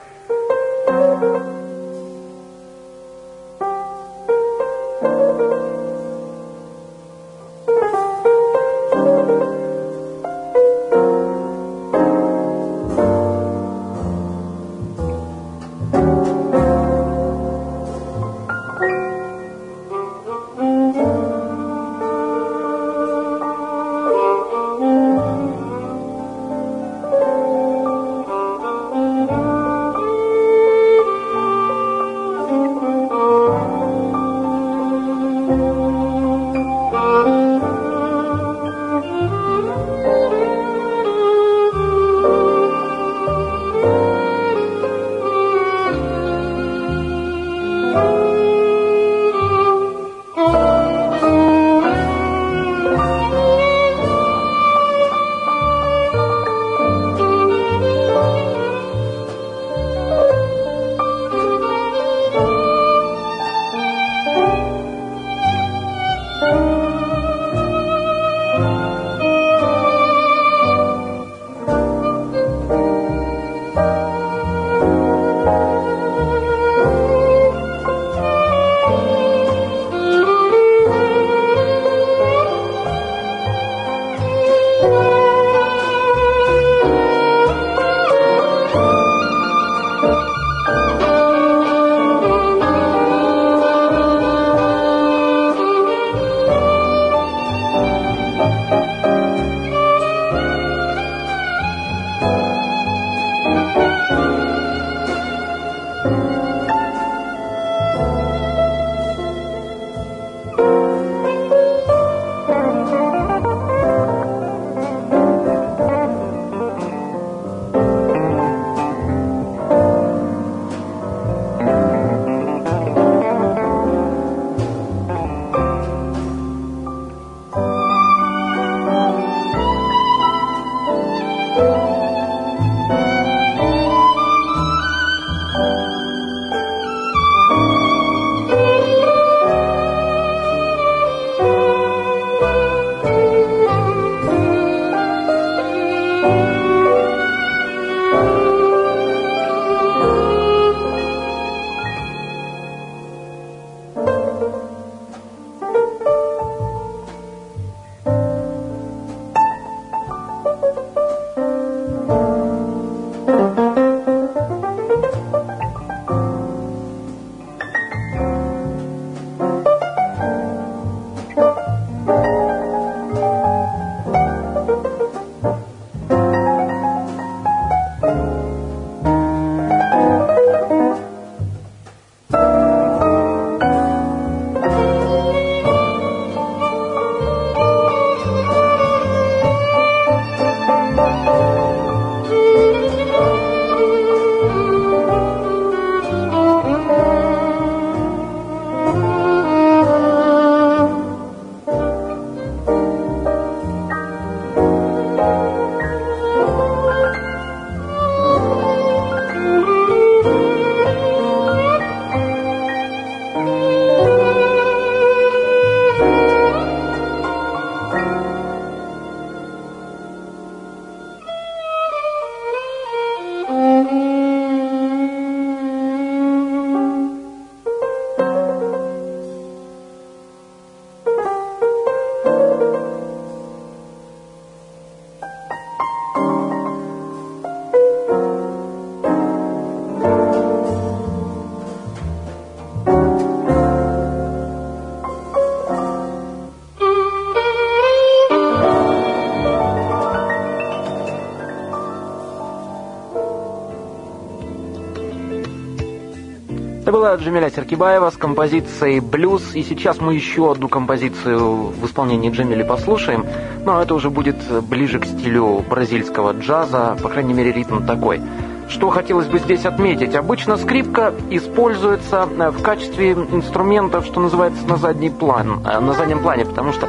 Это была Джамиля Серкибаева с композицией «Блюз». И сейчас мы еще одну композицию в исполнении Джамили послушаем. Но это уже будет ближе к стилю бразильского джаза, по крайней мере, ритм такой. Что хотелось бы здесь отметить? Обычно скрипка используется в качестве инструмента, что называется, на задний план, э, на заднем плане, потому что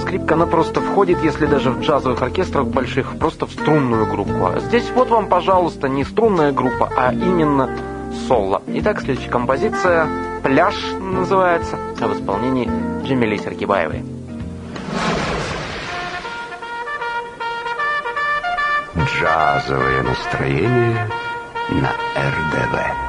скрипка, она просто входит, если даже в джазовых оркестрах больших, просто в струнную группу. А здесь вот вам, пожалуйста, не струнная группа, а именно соло. Итак, следующая композиция «Пляж» называется, в исполнении Джамили Сергибаевой. Джазовое настроение на РДВ.